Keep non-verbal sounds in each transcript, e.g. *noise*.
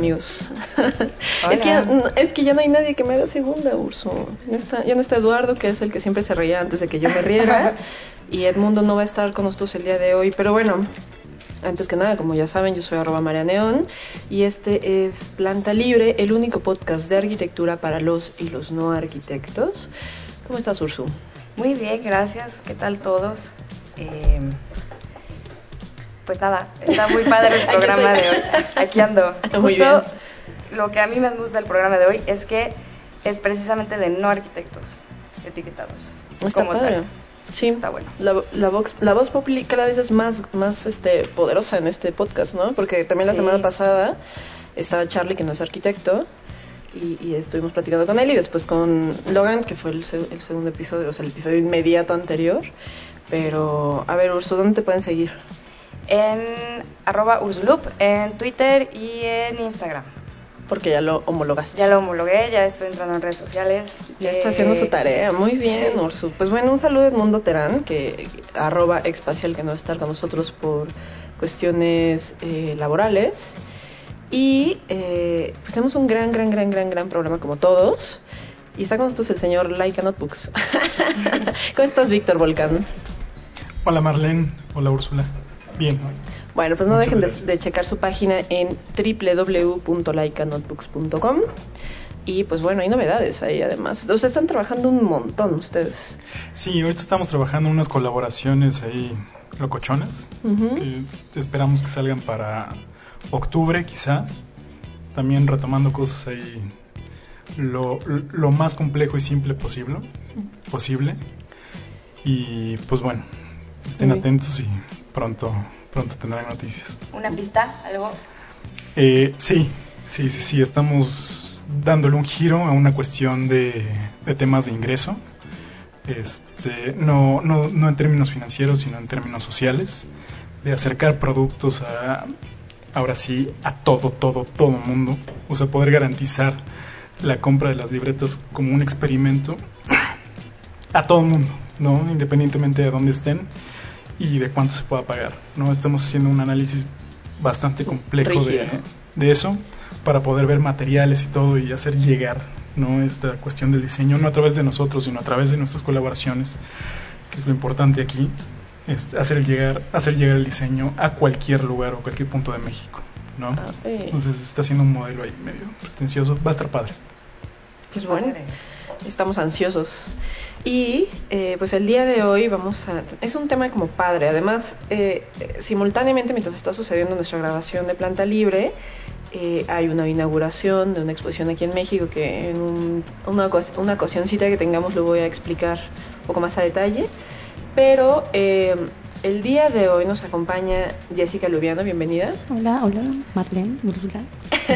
amigos. *laughs* Es, que ya, es que ya no hay nadie que me haga segunda, Urso. No está, ya no está Eduardo, que es el que siempre se reía antes de que yo me riera. *laughs* y Edmundo no va a estar con nosotros el día de hoy. Pero bueno, antes que nada, como ya saben, yo soy arroba María Neón y este es Planta Libre, el único podcast de arquitectura para los y los no arquitectos. ¿Cómo estás, Ursu? Muy bien, gracias. ¿Qué tal todos? Eh, pues nada, está muy padre el *laughs* programa de hoy. Aquí ando. *laughs* Muy Justo lo que a mí más me gusta del programa de hoy es que es precisamente de no arquitectos etiquetados. Está como padre. tal. Sí, Está bueno. La, la, vox, la voz populi cada vez es más, más este, poderosa en este podcast, ¿no? Porque también la Sí. semana pasada estaba Charlie, que no es arquitecto, y, y estuvimos platicando con él, y después con Logan, que fue el, el segundo episodio, o sea, el episodio inmediato anterior. Pero, a ver, Urso, ¿dónde te pueden seguir? En arroba Ursulup, en Twitter y en Instagram. Porque ya lo homologaste. Ya lo homologué, ya estoy entrando en redes sociales. Ya está Eh, haciendo su tarea, muy bien, sí. Ursu. Pues bueno, un saludo a Edmundo Terán, que arroba expacial, que no va a estar con nosotros por cuestiones eh, laborales. Y eh, pues tenemos un gran, gran, gran, gran, gran problema como todos. Y está con nosotros el señor Laika Notebooks. *laughs* ¿Cómo estás, Víctor Volcán? Hola Marlene, hola Úrsula. Bien, Bueno, pues no Muchas dejen de, checar su página en www.laikanotebooks.com. Y pues bueno, hay novedades ahí además. O sea, están trabajando un montón ustedes. sí, ahorita estamos trabajando unas colaboraciones ahí locochonas que esperamos que salgan para octubre quizá. También retomando cosas ahí lo, lo más complejo y simple posible. posible. Y pues bueno, estén atentos y pronto, pronto tendrán noticias. Una pista, algo. Eh, sí, sí, sí, sí, estamos dándole un giro a una cuestión de, de temas de ingreso. Este, no, no, no en términos financieros, sino en términos sociales, de acercar productos a, ahora sí, a todo, todo, todo mundo. O sea, poder garantizar la compra de las libretas como un experimento a todo el mundo, ¿no? Independientemente de dónde estén y de cuánto se pueda pagar, ¿no? Estamos haciendo un análisis bastante complejo de, de eso para poder ver materiales y todo y hacer llegar, ¿no? Esta cuestión del diseño, no a través de nosotros, sino a través de nuestras colaboraciones, que es lo importante aquí, es hacer llegar, hacer llegar el diseño a cualquier lugar o cualquier punto de México, ¿no? Ah. Entonces está haciendo un modelo ahí medio pretencioso, va a estar padre. Pues bueno, estamos ansiosos. Y eh, pues el día de hoy vamos a... Es un tema como padre. Además, eh, simultáneamente mientras está sucediendo nuestra grabación de Planta Libre, eh, hay una inauguración de una exposición aquí en México que en un- una, una ocasióncita que tengamos lo voy a explicar un poco más a detalle. Pero el día de hoy nos acompaña Jessica Lubiano, bienvenida. Hola, hola, Marlene, Úrsula,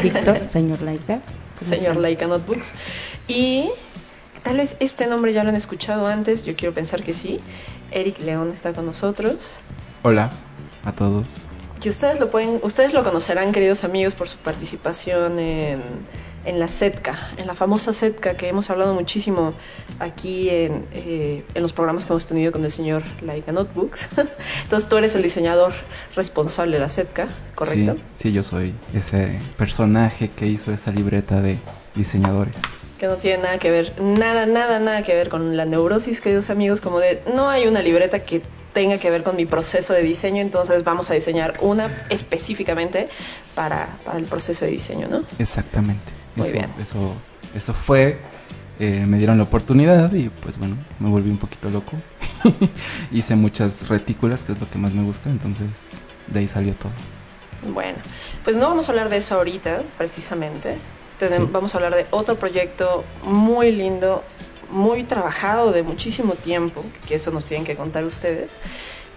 Víctor, *laughs* señor Laika. ¿cómo señor? Laika Notebooks. Y tal vez este nombre ya lo han escuchado antes, yo quiero pensar que sí. Eric León está con nosotros. Hola a todos. Que ustedes lo pueden, ustedes lo conocerán, queridos amigos, por su participación en, en la SETCA, en la famosa SETCA que hemos hablado muchísimo aquí en, eh, en los programas que hemos tenido con el señor Laika Notebooks. *laughs* Entonces tú eres el diseñador responsable de la SETCA, ¿correcto? Sí, sí, yo soy ese personaje que hizo esa libreta de diseñadores. Que no tiene nada que ver, nada, nada, nada que ver con la neurosis, queridos amigos, como de no hay una libreta que tenga que ver con mi proceso de diseño, entonces vamos a diseñar una específicamente para, para el proceso de diseño, ¿no? Exactamente. Muy eso, bien. Eso, eso fue. eh, me dieron la oportunidad y pues bueno, me volví un poquito loco. *laughs* Hice muchas retículas, que es lo que más me gusta, entonces de ahí salió todo. Bueno, pues no vamos a hablar de eso ahorita, precisamente. Sí. Vamos a hablar de otro proyecto muy lindo, muy trabajado de muchísimo tiempo, que eso nos tienen que contar ustedes.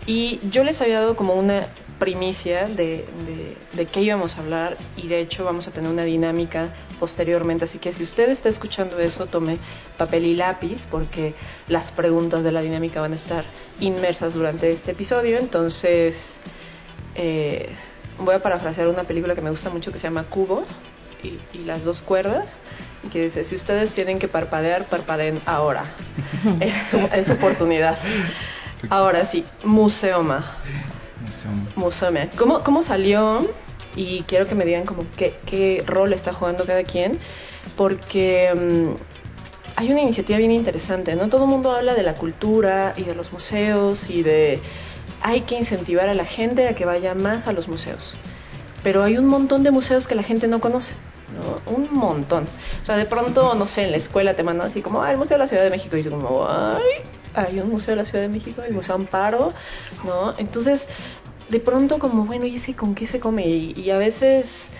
Y yo les había dado como una primicia de, de, de, qué íbamos a hablar y de hecho vamos a tener una dinámica posteriormente. Así que si usted está escuchando eso, tome papel y lápiz porque las preguntas de la dinámica van a estar inmersas durante este episodio. Entonces eh, voy a parafrasear una película que me gusta mucho que se llama Cubo y, y las dos cuerdas y que dice, si ustedes tienen que parpadear, parpadeen ahora. *laughs* es, es oportunidad. Ahora sí, Museoma. Museoma. ¿Cómo, ¿Cómo salió? Y quiero que me digan como qué, qué rol está jugando cada quien, porque um, hay una iniciativa bien interesante, ¿no? Todo el mundo habla de la cultura y de los museos y de hay que incentivar a la gente a que vaya más a los museos. Pero hay un montón de museos que la gente no conoce, ¿no? Un montón. O sea, de pronto, no sé, en la escuela te mandan así como, ah, el Museo de la Ciudad de México. Y dices como, ay, hay un museo de la Ciudad de México, el Museo Amparo, ¿no? Entonces, de pronto como, bueno, ¿y ese con qué se come? Y, y, a veces,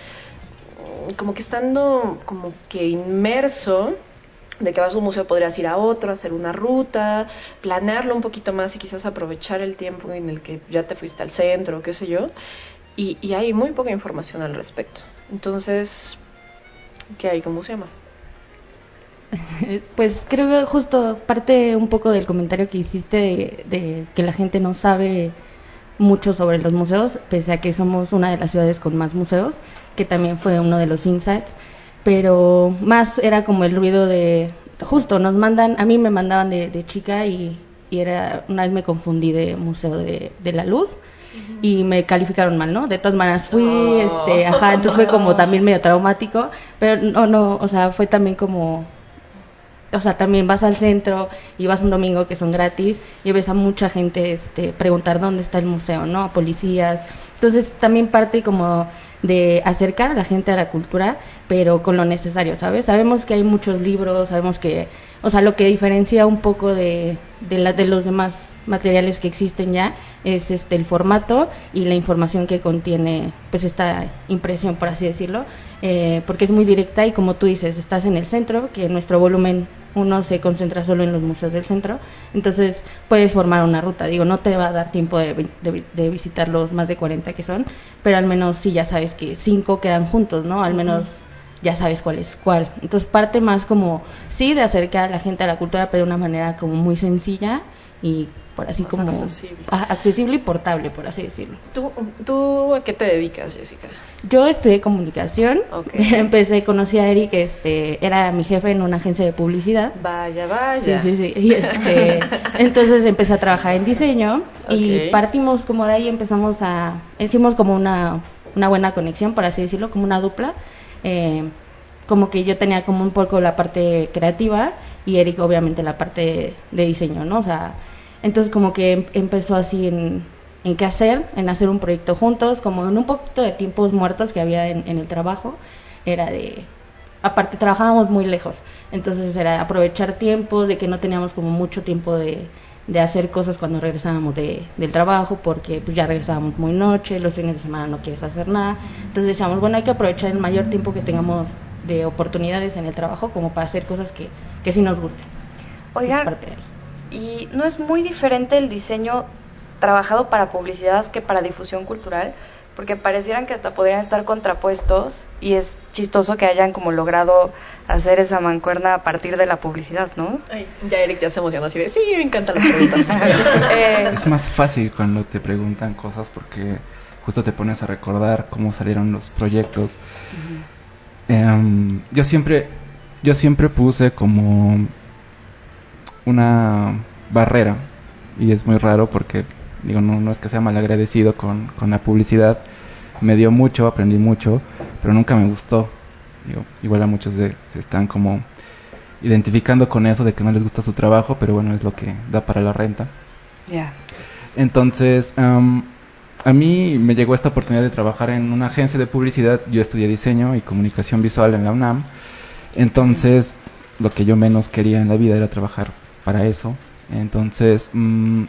como que estando como que inmerso, de que vas a un museo podrías ir a otro, hacer una ruta, planearlo un poquito más y quizás aprovechar el tiempo en el que ya te fuiste al centro, qué sé yo. Y, y hay muy poca información al respecto. Entonces, ¿qué hay? ¿Cómo se llama? *laughs* Pues creo que justo parte un poco del comentario que hiciste de, de, que la gente no sabe mucho sobre los museos, pese a que somos una de las ciudades con más museos, que también fue uno de los insights, pero más era como el ruido de, justo nos mandan, a mí me mandaban de, de chica y, y, era, una vez me confundí de Museo de, de la Luz, y me calificaron mal, ¿no? De todas maneras fui, oh. este, ajá, entonces fue como también medio traumático, pero no, no, o sea, fue también como o sea, también vas al centro y vas un domingo que son gratis y ves a mucha gente este, preguntar dónde está el museo, ¿no? A policías. Entonces también parte como de acercar a la gente a la cultura, pero con lo necesario, ¿sabes? Sabemos que hay muchos libros, sabemos que, o sea, lo que diferencia un poco de, de, la, de los demás materiales que existen ya es este el formato y la información que contiene pues esta impresión por así decirlo eh, porque es muy directa y como tú dices estás en el centro que nuestro volumen uno se concentra solo en los museos del centro, entonces puedes formar una ruta. Digo, no te va a dar tiempo de, de, de visitar los más de 40 que son, pero al menos sí ya sabes que cinco quedan juntos, ¿no? Al menos uh -huh. ya sabes cuál es cuál. Entonces parte más como, sí, de acercar a la gente a la cultura, pero de una manera como muy sencilla y por así Más como accesible. accesible y portable, por así decirlo. ¿Tú, ¿Tú a qué te dedicas, Jessica? Yo estudié comunicación. Okay. *laughs* Empecé, conocí a Eric, este, era mi jefe en una agencia de publicidad. Vaya, vaya. Sí, sí, sí. Y este, *laughs* entonces empecé a trabajar en diseño Okay. y partimos como de ahí, empezamos a, hicimos como una, una buena conexión, por así decirlo, como una dupla. Eh, como que yo tenía como un poco la parte creativa y Eric obviamente la parte de diseño, ¿no? O sea, entonces como que em- empezó así en, en qué hacer, en hacer un proyecto juntos, como en un poquito de tiempos muertos que había en, en el trabajo, era de, aparte trabajábamos muy lejos, entonces era aprovechar tiempos, de que no teníamos como mucho tiempo de, de hacer cosas cuando regresábamos de, del trabajo, porque pues ya regresábamos muy noche, los fines de semana no quieres hacer nada, entonces decíamos, bueno, hay que aprovechar el mayor tiempo que tengamos de oportunidades en el trabajo como para hacer cosas que, que sí nos gusten. Oigan, Y no es muy diferente el diseño trabajado para publicidad que para difusión cultural, porque parecieran que hasta podrían estar contrapuestos y es chistoso que hayan como logrado hacer esa mancuerna a partir de la publicidad, ¿no? Ay, ya Eric ya se emocionó así de, sí, me encantan las preguntas. *laughs* Eh, Es más fácil cuando te preguntan cosas porque justo te pones a recordar cómo salieron los proyectos. Em, yo siempre yo siempre puse como una barrera y es muy raro porque digo no, no es que sea malagradecido con, con la publicidad me dio mucho aprendí mucho pero nunca me gustó digo igual a muchos de, se están como identificando con eso de que no les gusta su trabajo pero bueno es lo que da para la renta ya. entonces, a mí me llegó esta oportunidad de trabajar en una agencia de publicidad. Yo estudié diseño y comunicación visual en la UNAM. Entonces, lo que yo menos quería en la vida era trabajar para eso. Entonces, mm,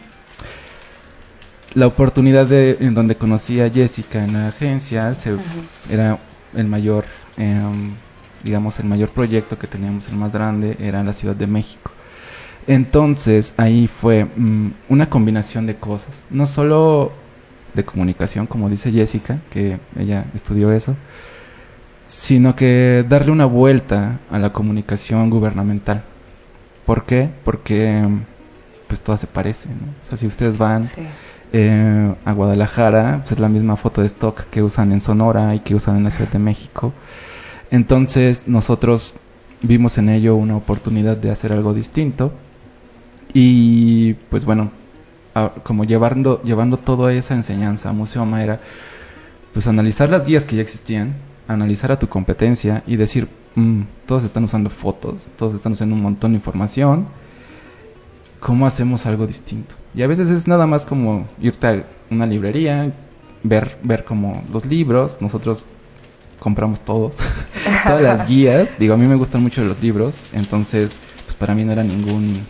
la oportunidad de, en donde conocí a Jessica en la agencia se, era el mayor, em, digamos, el mayor proyecto que teníamos, el más grande, era en la Ciudad de México. Entonces ahí fue mm, una combinación de cosas, no solo de comunicación, como dice Jessica, que ella estudió eso, sino que darle una vuelta a la comunicación gubernamental. ¿Por qué? Porque pues todas se parecen. O sea, si ustedes van eh, a Guadalajara, pues es la misma foto de stock que usan en Sonora y que usan en la Ciudad de México. Entonces nosotros vimos en ello una oportunidad de hacer algo distinto y pues bueno, como llevando, llevando toda esa enseñanza a Museo era pues analizar las guías que ya existían, analizar a tu competencia y decir, mm, todos están usando fotos, todos están usando un montón de información, ¿cómo hacemos algo distinto? Y a veces es nada más como irte a una librería, ver, ver como los libros, nosotros compramos todos, *laughs* todas las guías, digo, a mí me gustan mucho los libros, entonces pues para mí no era ningún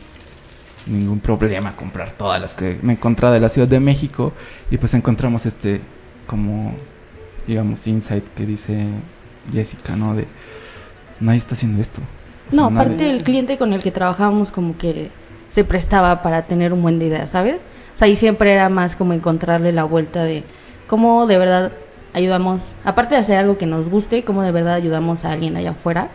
ningún problema comprar todas las que me encontraba de la Ciudad de México. Y pues encontramos este como digamos insight que dice Jessica, ¿no? De nadie está haciendo esto. no, aparte el cliente con el que trabajábamos como que se prestaba para tener un buen de idea, ¿sabes? O sea, y siempre era más como encontrarle la vuelta de cómo de verdad ayudamos, aparte de hacer algo que nos guste, cómo de verdad ayudamos a alguien allá afuera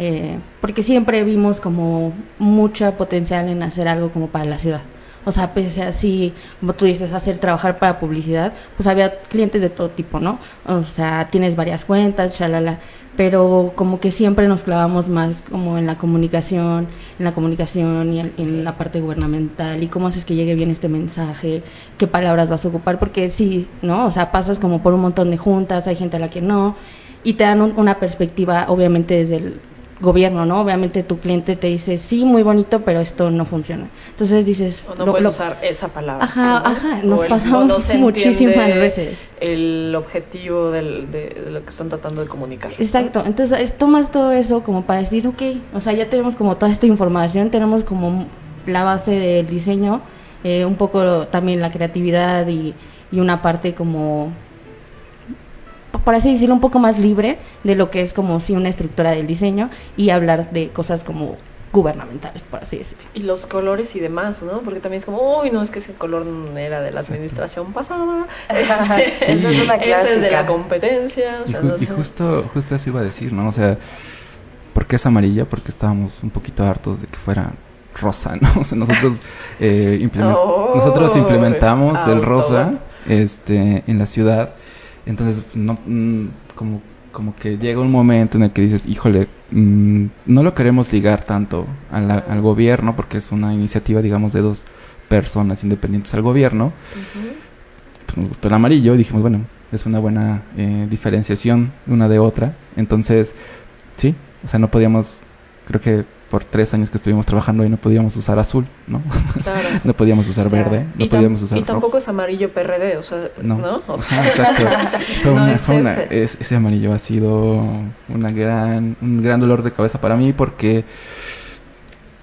eh, porque siempre vimos como mucha potencial en hacer algo como para la ciudad. O sea, pese a así, como tú dices, hacer trabajar para publicidad, pues había clientes de todo tipo, ¿no? O sea, tienes varias cuentas, shalala, pero como que siempre nos clavamos más como en la comunicación, en la comunicación y en, la parte gubernamental y cómo haces que llegue bien este mensaje, qué palabras vas a ocupar, porque sí, ¿no? O sea, pasas como por un montón de juntas, hay gente a la que no, y te dan una perspectiva, obviamente, desde el gobierno, ¿no? Obviamente tu cliente te dice, sí, muy bonito, pero esto no funciona. Entonces dices... O no puedes usar esa palabra. Ajá, ajá, nos pasamos *laughs* muchísimas veces. El objetivo del, de, lo que están tratando de comunicar. Exacto, entonces tomas todo eso como para decir, ok, o sea, ya tenemos como toda esta información, tenemos como la base del diseño, eh, un poco también la creatividad y, y una parte como por así decirlo, un poco más libre de lo que es como si una estructura del diseño y hablar de cosas como gubernamentales, por así decirlo. Y los colores y demás, ¿no? Porque también es como, uy, no, es que ese color era de la administración pasada. *laughs* Ese, es una es de la competencia. y, justo, justo eso iba a decir, ¿no? O sea, ¿por qué es amarilla? Porque estábamos un poquito hartos de que fuera rosa, *laughs* ¿no? O sea, nosotros, eh, *laughs* nosotros implementamos el rosa este, en la ciudad entonces, no, mm, como, como que llega un momento en el que dices, híjole, mm, no lo queremos ligar tanto al gobierno, porque es una iniciativa, digamos, de dos personas independientes al gobierno. Pues nos gustó el amarillo y dijimos, bueno, es una buena eh, diferenciación una de otra. Entonces, sí, o sea, no podíamos, creo que por tres años que estuvimos trabajando ahí no podíamos usar azul, ¿no? Claro. *laughs* no podíamos usar verde, no y podíamos usar Y tampoco es amarillo PRD, o sea, ¿no? exacto. ese amarillo ha sido una gran, un gran dolor de cabeza para mí porque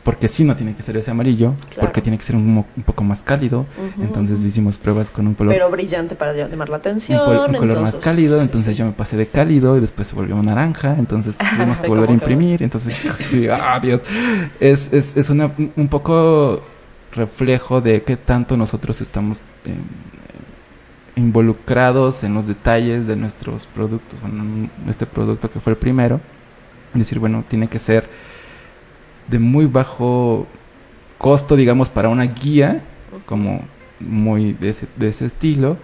porque sí no tiene que ser ese amarillo, porque tiene que ser un, un poco más cálido. entonces hicimos pruebas con un color. Pero brillante para llamar la atención. Un, color más cálido, entonces yo me pasé de cálido y después se volvió naranja, entonces *laughs* tuvimos que volver a imprimir. Entonces, sí, ah, Dios. Es, es, es una, un poco reflejo de qué tanto nosotros estamos em, involucrados en los detalles de nuestros productos. Bueno, este producto que fue el primero. Decir, bueno, tiene que ser de muy bajo costo, digamos, para una guía, como muy de ese, de ese estilo,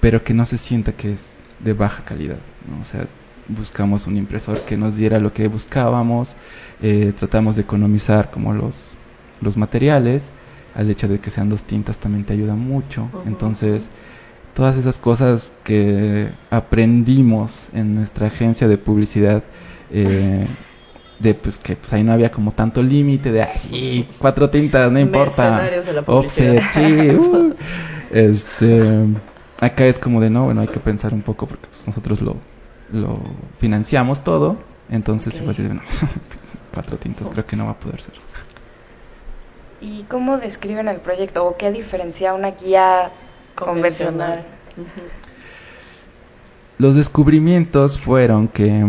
pero que no se sienta que es de baja calidad. O sea, buscamos un impresor que nos diera lo que buscábamos, eh, tratamos de economizar como los, los materiales, al hecho de que sean dos tintas también te ayuda mucho. Entonces, todas esas cosas que aprendimos en nuestra agencia de publicidad, eh, de pues que pues ahí no había como tanto límite de así cuatro tintas no importa offset sí uh. este acá es como de no bueno hay que pensar un poco porque pues, nosotros lo lo financiamos todo entonces okay. pues no, *laughs* cuatro tintas creo que no va a poder ser y cómo describen el proyecto o qué diferencia una guía convencional, los descubrimientos fueron que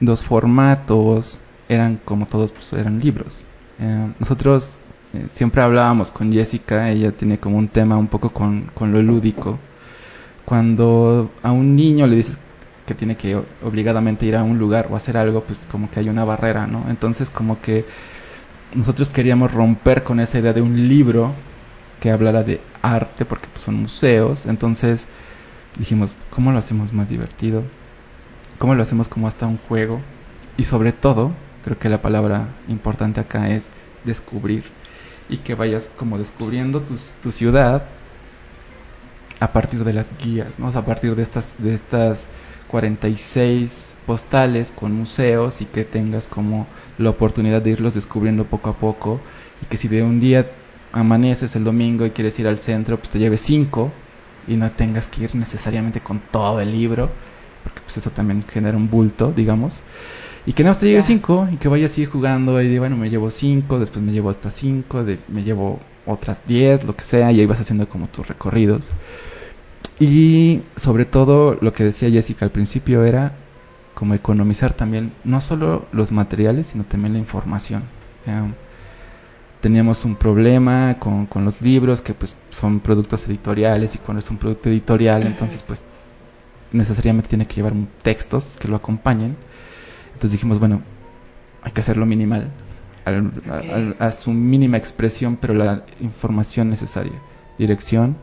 los formatos eran como todos pues, eran libros. Eh, nosotros eh, siempre hablábamos con Jessica, ella tiene como un tema un poco con, con lo lúdico. Cuando a un niño le dices que tiene que obligadamente ir a un lugar o hacer algo, pues como que hay una barrera, ¿no? Entonces como que nosotros queríamos romper con esa idea de un libro que hablara de arte, porque pues, son museos, entonces dijimos, ¿cómo lo hacemos más divertido? ¿Cómo lo hacemos como hasta un juego? Y sobre todo, creo que la palabra importante acá es descubrir y que vayas como descubriendo tu, tu ciudad a partir de las guías, ¿no? a partir de estas, de estas 46 postales con museos y que tengas como la oportunidad de irlos descubriendo poco a poco y que si de un día amaneces el domingo y quieres ir al centro, pues te lleves cinco y no tengas que ir necesariamente con todo el libro, porque pues eso también genera un bulto, digamos. Y que no te lleve cinco y que vayas a ir jugando y de, bueno, me llevo cinco, después me llevo hasta cinco, de, me llevo otras diez, lo que sea, y ahí vas haciendo como tus recorridos. Y sobre todo lo que decía Jessica al principio era como economizar también no solo los materiales, sino también la información. teníamos un problema con, con, los libros que pues son productos editoriales y cuando es un producto editorial entonces pues necesariamente tiene que llevar textos que lo acompañen. Entonces dijimos, bueno, hay que hacerlo minimal, a su mínima expresión, pero la información necesaria. Dirección,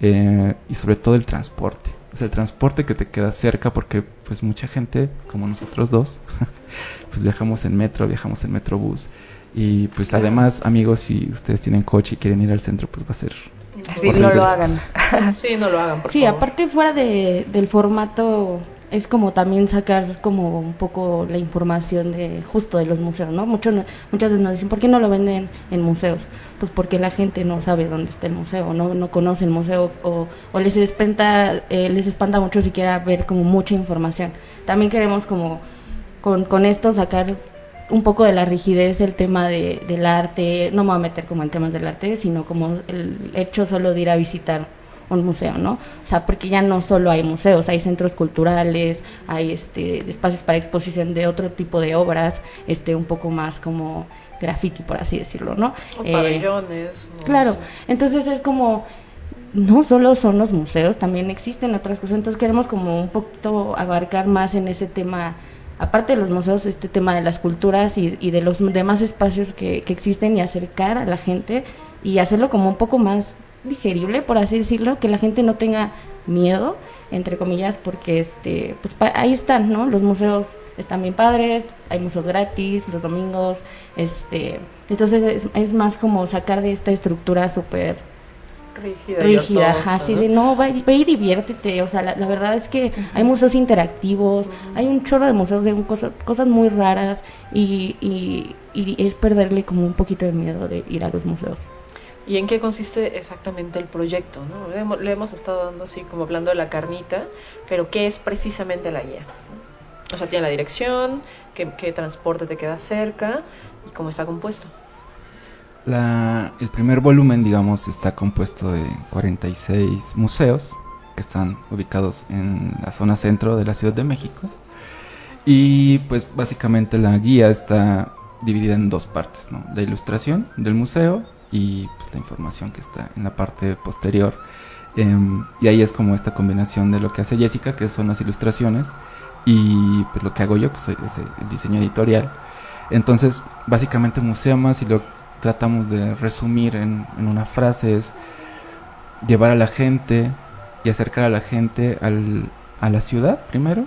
eh, y sobre todo el transporte. Es el transporte que te queda cerca porque pues mucha gente, como nosotros dos, *laughs* pues viajamos en metro, viajamos en metrobús y pues además amigos si ustedes tienen coche y quieren ir al centro pues va a ser Sí, no lo hagan. *laughs* sí, no lo hagan. Por sí, aparte fuera de, del formato es como también sacar como un poco la información de justo de los museos, ¿no? Mucho, muchas veces nos dicen, ¿por qué no lo venden en museos? Pues porque la gente no sabe dónde está el museo, no, no conoce el museo o, o les, espanta, eh, les espanta mucho siquiera ver como mucha información. También queremos como con, con esto sacar un poco de la rigidez el tema de, del arte, no me voy a meter como en temas del arte, sino como el hecho solo de ir a visitar un museo, ¿no? O sea, porque ya no solo hay museos, hay centros culturales, hay este espacios para exposición de otro tipo de obras, este un poco más como graffiti, por así decirlo, ¿no? O pabellones. Eh, claro, entonces es como no solo son los museos, también existen otras cosas, entonces queremos como un poquito abarcar más en ese tema aparte de los museos, este tema de las culturas y, y de los demás espacios que, que, existen y acercar a la gente y hacerlo como un poco más digerible, por así decirlo, que la gente no tenga miedo, entre comillas, porque este, pues ahí están, ¿no? Los museos están bien padres, hay museos gratis los domingos, este, entonces es, es más como sacar de esta estructura súper rígida, rígida así de no, ve, y diviértete, o sea, la, verdad es que hay museos interactivos, hay un chorro de museos de cosas, cosas muy raras y, y, y es perderle como un poquito de miedo de ir a los museos. ¿Y en qué consiste exactamente el proyecto? ¿no? Le, hemos estado dando así como hablando de la carnita, pero ¿qué es precisamente la guía? O sea, tiene la dirección, qué, transporte te queda cerca y cómo está compuesto. El primer volumen, digamos, está compuesto de 46 museos que están ubicados en la zona centro de la Ciudad de México. Y pues básicamente la guía está dividida en dos partes. La ilustración del museo y pues, la información que está en la parte posterior. Em, y ahí es como esta combinación de lo que hace Jessica, que son las ilustraciones, y pues lo que hago yo, que soy el diseño editorial. Entonces, básicamente Museo Más, y lo tratamos de resumir en, en, una frase, es llevar a la gente y acercar a la gente al, a la ciudad primero,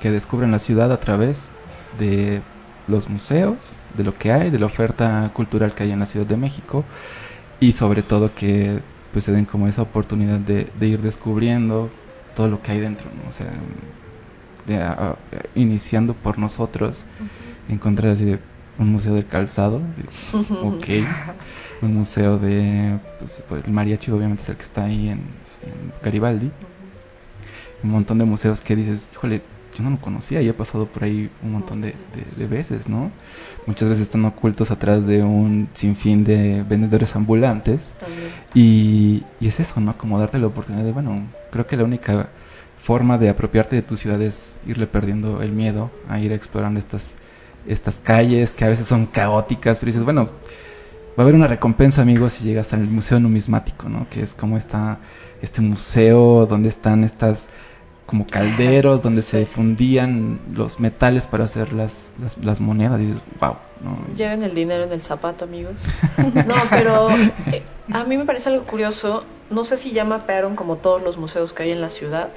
que descubren la ciudad a través de los museos, de lo que hay, de la oferta cultural que hay en la Ciudad de México y sobre todo que pues se den como esa oportunidad de, ir descubriendo todo lo que hay dentro, ¿no? o sea, de, iniciando por nosotros, encontrar así un museo del calzado, ok, un museo de, pues, el mariachi obviamente es el que está ahí en, en Garibaldi, un montón de museos que dices, híjole, yo no lo conocía y he pasado por ahí un montón de, veces, ¿no? Muchas veces están ocultos atrás de un sinfín de vendedores ambulantes. Y, y, es eso, ¿no? Como darte la oportunidad de, bueno, creo que la única forma de apropiarte de tu ciudad es irle perdiendo el miedo a ir explorando estas, estas calles que a veces son caóticas, pero dices, bueno, va a haber una recompensa, amigos, si llegas al Museo Numismático, ¿no? Que es como esta, este museo donde están estas como calderos donde se fundían los metales para hacer las, las, monedas. Y dices, wow. ¿no? Lleven el dinero en el zapato, amigos. *laughs* no, pero eh, a mí me parece algo curioso. No sé si ya mapearon como todos los museos que hay en la ciudad.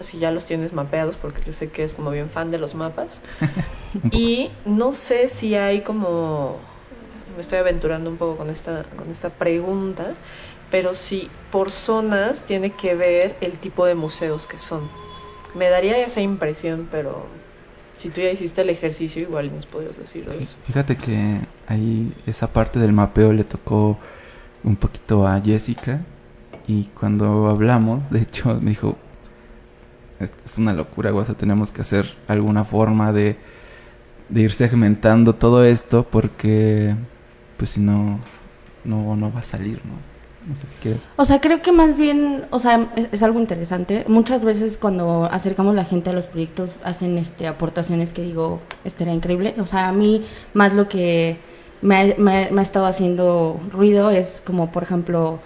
Si ya los tienes mapeados, porque yo sé que es como bien fan de los mapas. *laughs* y no sé si hay como. Me estoy aventurando un poco con esta, con esta pregunta pero sí por zonas tiene que ver el tipo de museos que son. Me daría esa impresión, pero si tú ya hiciste el ejercicio, igual nos podrías decir. Fíjate que ahí esa parte del mapeo le tocó un poquito a Jessica y cuando hablamos, de hecho, me dijo, es, una locura, guasa, tenemos que hacer alguna forma de, de ir segmentando todo esto porque pues si no, no, no va a salir, ¿no? O sea, creo que más bien, o sea, es, algo interesante. Muchas veces cuando acercamos la gente a los proyectos hacen este aportaciones que digo, estaría increíble. O sea, a mí más lo que me, ha estado haciendo ruido es como, por ejemplo,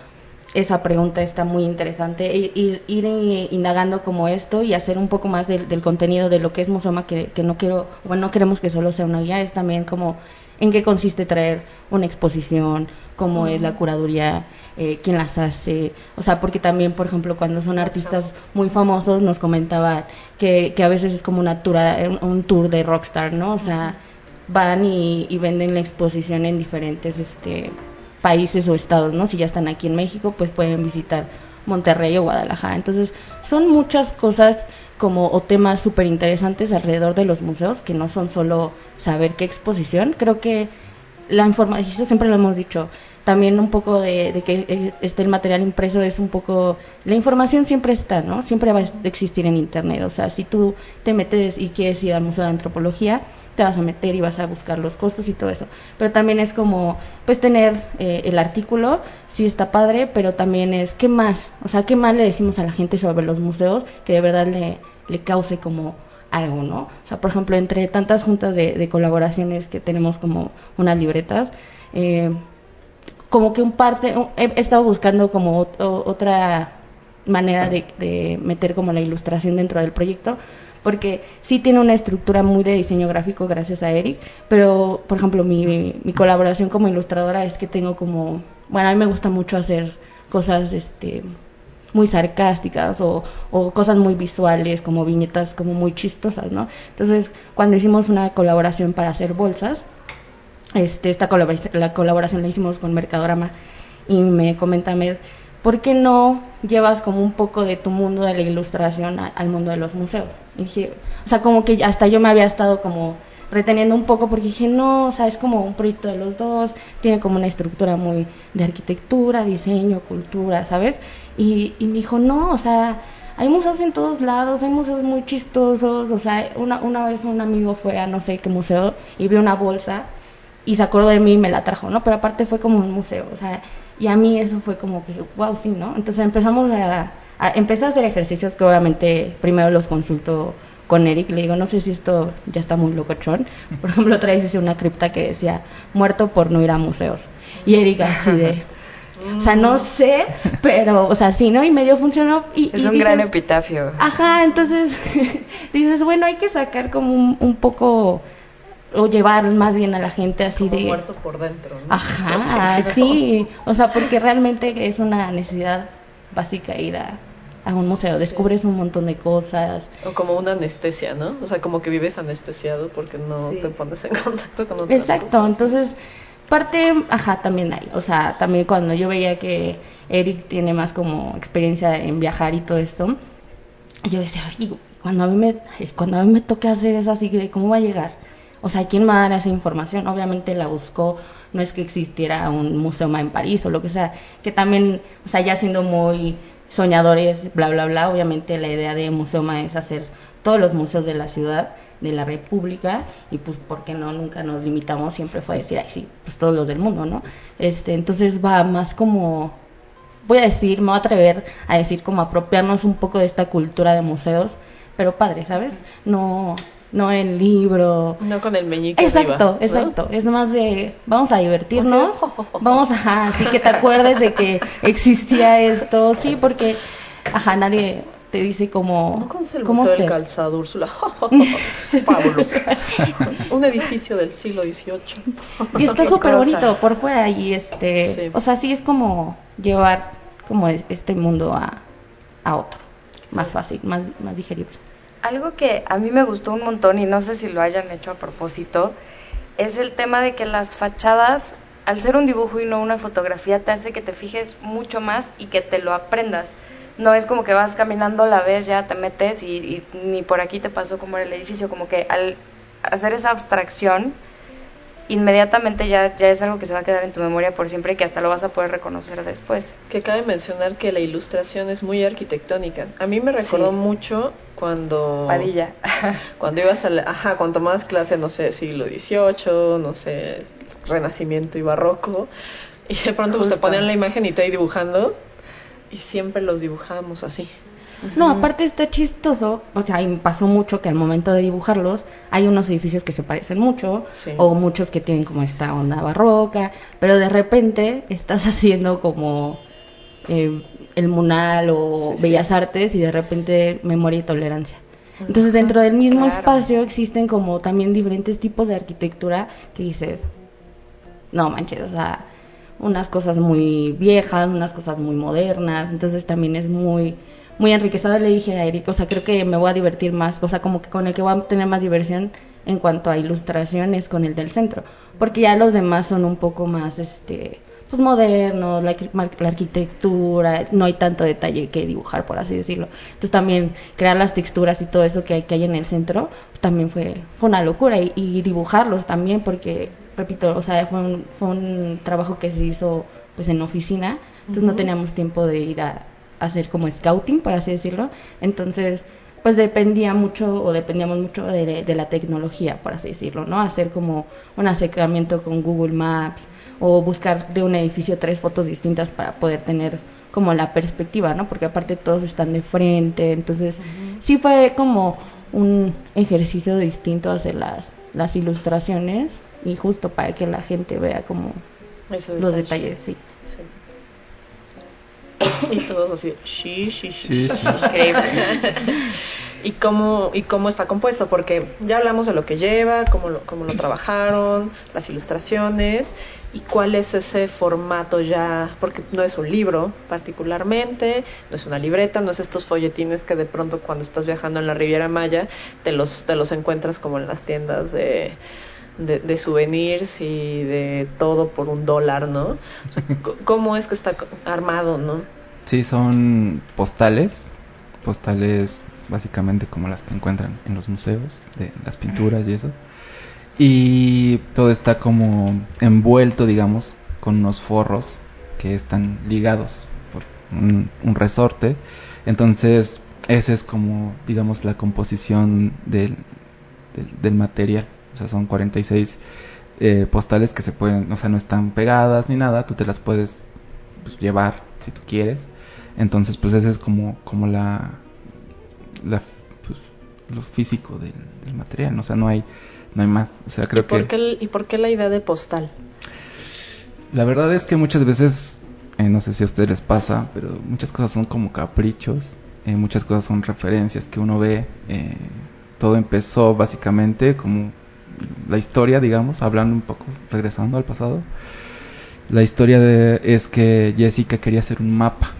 esa pregunta está muy interesante. Ir, ir, indagando como esto y hacer un poco más del, contenido de lo que es Musoma, que, que no quiero, bueno, no queremos que solo sea una guía, es también como en qué consiste traer una exposición, cómo es la curaduría, eh, quién las hace, o sea, porque también, por ejemplo, cuando son artistas muy famosos, nos comentaban que, que a veces es como una tour, un tour de rockstar, ¿no? O sea, van y, venden la exposición en diferentes este, países o estados, ¿no? Si ya están aquí en México, pues pueden visitar Monterrey o Guadalajara. Entonces, son muchas cosas como o temas súper interesantes alrededor de los museos, que no son solo saber qué exposición. Creo que la información, siempre lo hemos dicho, también un poco de, que esté el material impreso es un poco, la información siempre está, ¿no? Siempre va a existir en Internet. O sea, si tú te metes y quieres ir al Museo de Antropología, te vas a meter y vas a buscar los costos y todo eso. Pero también es como, pues tener eh, el artículo, sí está padre, pero también es, ¿qué más? O sea, ¿qué más le decimos a la gente sobre los museos que de verdad le, le cause como algo, ¿no? O sea, por ejemplo, entre tantas juntas de, colaboraciones que tenemos como unas libretas, eh, como que un parte, he, estado buscando como otra manera de, meter como la ilustración dentro del proyecto, porque sí tiene una estructura muy de diseño gráfico gracias a Eric, pero por ejemplo mi, mi colaboración como ilustradora es que tengo como, bueno, a mí me gusta mucho hacer cosas este muy sarcásticas o, o, cosas muy visuales, como viñetas como muy chistosas, ¿no? Entonces, cuando hicimos una colaboración para hacer bolsas, este, esta colaboración, la colaboración la hicimos con Mercadorama y me comenta ¿por qué no llevas como un poco de tu mundo de la ilustración al mundo de los museos? Y dije, o sea, como que hasta yo me había estado como reteniendo un poco porque dije, no, o sea, es como un proyecto de los dos, tiene como una estructura muy de arquitectura, diseño, cultura, ¿sabes? Y, y me dijo, no, o sea, hay museos en todos lados, hay museos muy chistosos, o sea, una, una vez un amigo fue a no sé qué museo y vio una bolsa y se acordó de mí y me la trajo, ¿no? Pero aparte fue como un museo, o sea, y a mí eso fue como que, wow, sí, ¿no? Entonces empezamos a, a empecé a hacer ejercicios que obviamente primero los consulto con Eric, le digo, no sé si esto ya está muy locochón. Por ejemplo, otra vez hice una cripta que decía, muerto por no ir a museos. Y Eric así de, o sea, no sé, pero, o sea, sí, ¿no? Y medio funcionó. Y, es un gran epitafio. Ajá, entonces *laughs* dices, bueno, hay que sacar como un poco o llevar más bien a la gente así Como de muerto por dentro ¿no? ajá *laughs* sí, o sea porque realmente es una necesidad básica ir a, a un museo. Descubres un montón de cosas. O como una anestesia no o sea como que vives anestesiado porque no te pones en *laughs* contacto con otras exacto entonces parte ajá también hay. O sea también cuando yo veía que Eric tiene más como experiencia en viajar y todo esto yo decía cuando a mí me cuando a mí me toque hacer eso así cómo va a llegar o sea, ¿quién va a dar esa información? Obviamente la buscó, no es que existiera un museo en París o lo que sea, que también, o sea, ya siendo muy soñadores, bla, bla, bla, obviamente la idea de Museoma es hacer todos los museos de la ciudad, de la República, y pues, ¿por qué no? Nunca nos limitamos, siempre fue decir, ay, sí, pues todos los del mundo, ¿no? Este, entonces va más como, voy a decir, me voy a atrever a decir como apropiarnos un poco de esta cultura de museos, pero padre, ¿sabes? No, no el libro. No con el meñique Exacto, arriba, ¿no? exacto. Es más de, vamos a divertirnos, *laughs* vamos a, así que te acuerdes de que existía esto, sí, porque, ajá, nadie te dice cómo, ¿Cómo conoce el cómo Museo del ser. Calzado, Úrsula? *laughs* *laughs* es fabuloso. Un edificio del siglo XVIII. Y está súper bonito por fuera y este, Sí. o sea, sí es como llevar como este mundo a, a otro, más fácil, más, más digerible. Algo que a mí me gustó un montón y no sé si lo hayan hecho a propósito, es el tema de que las fachadas, al ser un dibujo y no una fotografía, te hace que te fijes mucho más y que te lo aprendas. No es como que vas caminando, la ves, ya te metes y, y ni por aquí te pasó como era el edificio, como que al hacer esa abstracción, inmediatamente ya, ya es algo que se va a quedar en tu memoria por siempre y que hasta lo vas a poder reconocer después. Que cabe mencionar que la ilustración es muy arquitectónica. A mí me recordó Sí. mucho cuando... Padilla. *laughs* Cuando ibas a la- ajá, cuando tomabas clase, no sé, siglo XVIII, no sé, Renacimiento y Barroco, y de pronto pues, te Justo. ponían la imagen y te ahí dibujando, y siempre los dibujábamos así. No, aparte está chistoso, o sea, y me pasó mucho que al momento de dibujarlos hay unos edificios que se parecen mucho Sí. o muchos que tienen como esta onda barroca, pero de repente estás *laughs* haciendo como eh, el Munal o Sí, sí. Bellas Artes y de repente memoria y tolerancia. Entonces dentro del mismo claro. espacio existen como también diferentes tipos de arquitectura que dices, no manches, o sea, unas cosas muy viejas, unas cosas muy modernas, entonces también es muy muy enriquecedor. Le dije a Eric, o sea, creo que me voy a divertir más, o sea, como que con el que voy a tener más diversión en cuanto a ilustraciones con el del centro, porque ya los demás son un poco más, este, pues modernos, la, la arquitectura, no hay tanto detalle que dibujar, por así decirlo. Entonces también crear las texturas y todo eso que hay, que hay en el centro, pues, también fue, fue una locura y, y dibujarlos también, porque, repito, o sea, fue un, fue un trabajo que se hizo pues en oficina, entonces no teníamos tiempo de ir a hacer como scouting, por así decirlo. Entonces, pues dependía mucho o dependíamos mucho de, de la tecnología, por así decirlo, ¿no? Hacer como un acercamiento con Google Maps o buscar de un edificio tres fotos distintas para poder tener como la perspectiva, ¿no? Porque aparte todos están de frente, entonces sí fue como un ejercicio distinto hacer las, las ilustraciones y justo para que la gente vea como los detalle. detalles, sí. Sí. *coughs* Y todos así, sí, sí, sí. ¿Y cómo, ¿Y cómo está compuesto? Porque ya hablamos de lo que lleva, cómo lo, cómo lo trabajaron, las ilustraciones y cuál es ese formato ya, porque no es un libro particularmente, no es una libreta, no es estos folletines que de pronto cuando estás viajando en la Riviera Maya te los, te los encuentras como en las tiendas de, de, de souvenirs y de todo por un dólar, ¿no? O sea, *laughs* c- ¿Cómo es que está armado, no? Sí, son postales, postales básicamente como las que encuentran en los museos, de las pinturas y eso. Y todo está como envuelto, digamos, con unos forros que están ligados por un, un resorte. Entonces, esa es como, digamos, la composición del, del, del material. O sea, son 46 eh, postales que se pueden, o sea, no están pegadas ni nada, tú te las puedes pues, llevar si tú quieres. Entonces, pues ese es como, como la, la pues, lo físico del, del material, o sea, no hay, no hay más. O sea, creo ¿Y por, que qué, el- ¿Y por qué la idea de postal? la verdad es que muchas veces, eh, no sé si a ustedes les pasa, pero muchas cosas son como caprichos, eh, muchas cosas son referencias que uno ve. eh, todo empezó básicamente como la historia, digamos, hablando un poco, regresando al pasado. La historia de, es que Jessica quería hacer un mapa,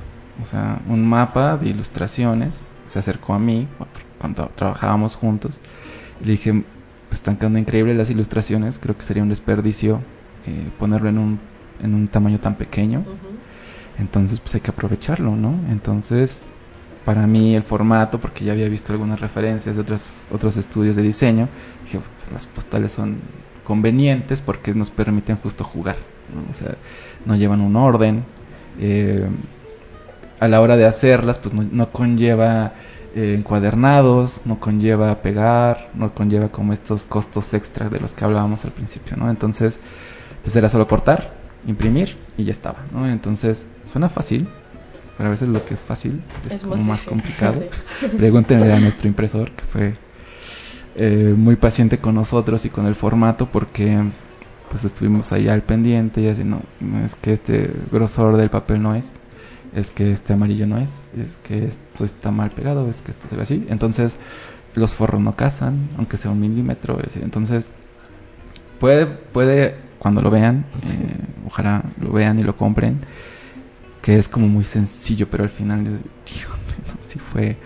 o sea, un mapa de ilustraciones. Se acercó a mí cu- cuando trabajábamos juntos y le dije, pues están quedando increíbles las ilustraciones, creo que sería un desperdicio eh, ponerlo en un, en un tamaño tan pequeño. Entonces, pues hay que aprovecharlo, ¿no? Entonces, para mí el formato, porque ya había visto algunas referencias de otros, otros estudios de diseño, dije, pues, las postales son convenientes porque nos permiten justo jugar, ¿no? O sea, no llevan un orden. eh, a la hora de hacerlas, pues no, no conlleva eh, encuadernados, no conlleva pegar, no conlleva como estos costos extra de los que hablábamos al principio, ¿no? Entonces, pues era solo cortar, imprimir y ya estaba, ¿no? Entonces, suena fácil, pero a veces lo que es fácil es, Es como más complicado. *laughs* Pregúntenle a nuestro impresor que fue eh, muy paciente con nosotros y con el formato porque pues estuvimos ahí al pendiente y así no, no, es que este grosor del papel no es, es que este amarillo no es, es que esto está mal pegado, es que esto se ve así. Entonces los forros no casan, aunque sea un milímetro. así. Entonces puede, puede cuando lo vean, eh, ojalá lo vean y lo compren, que es como muy sencillo, pero al final es, Dios mío, sí fue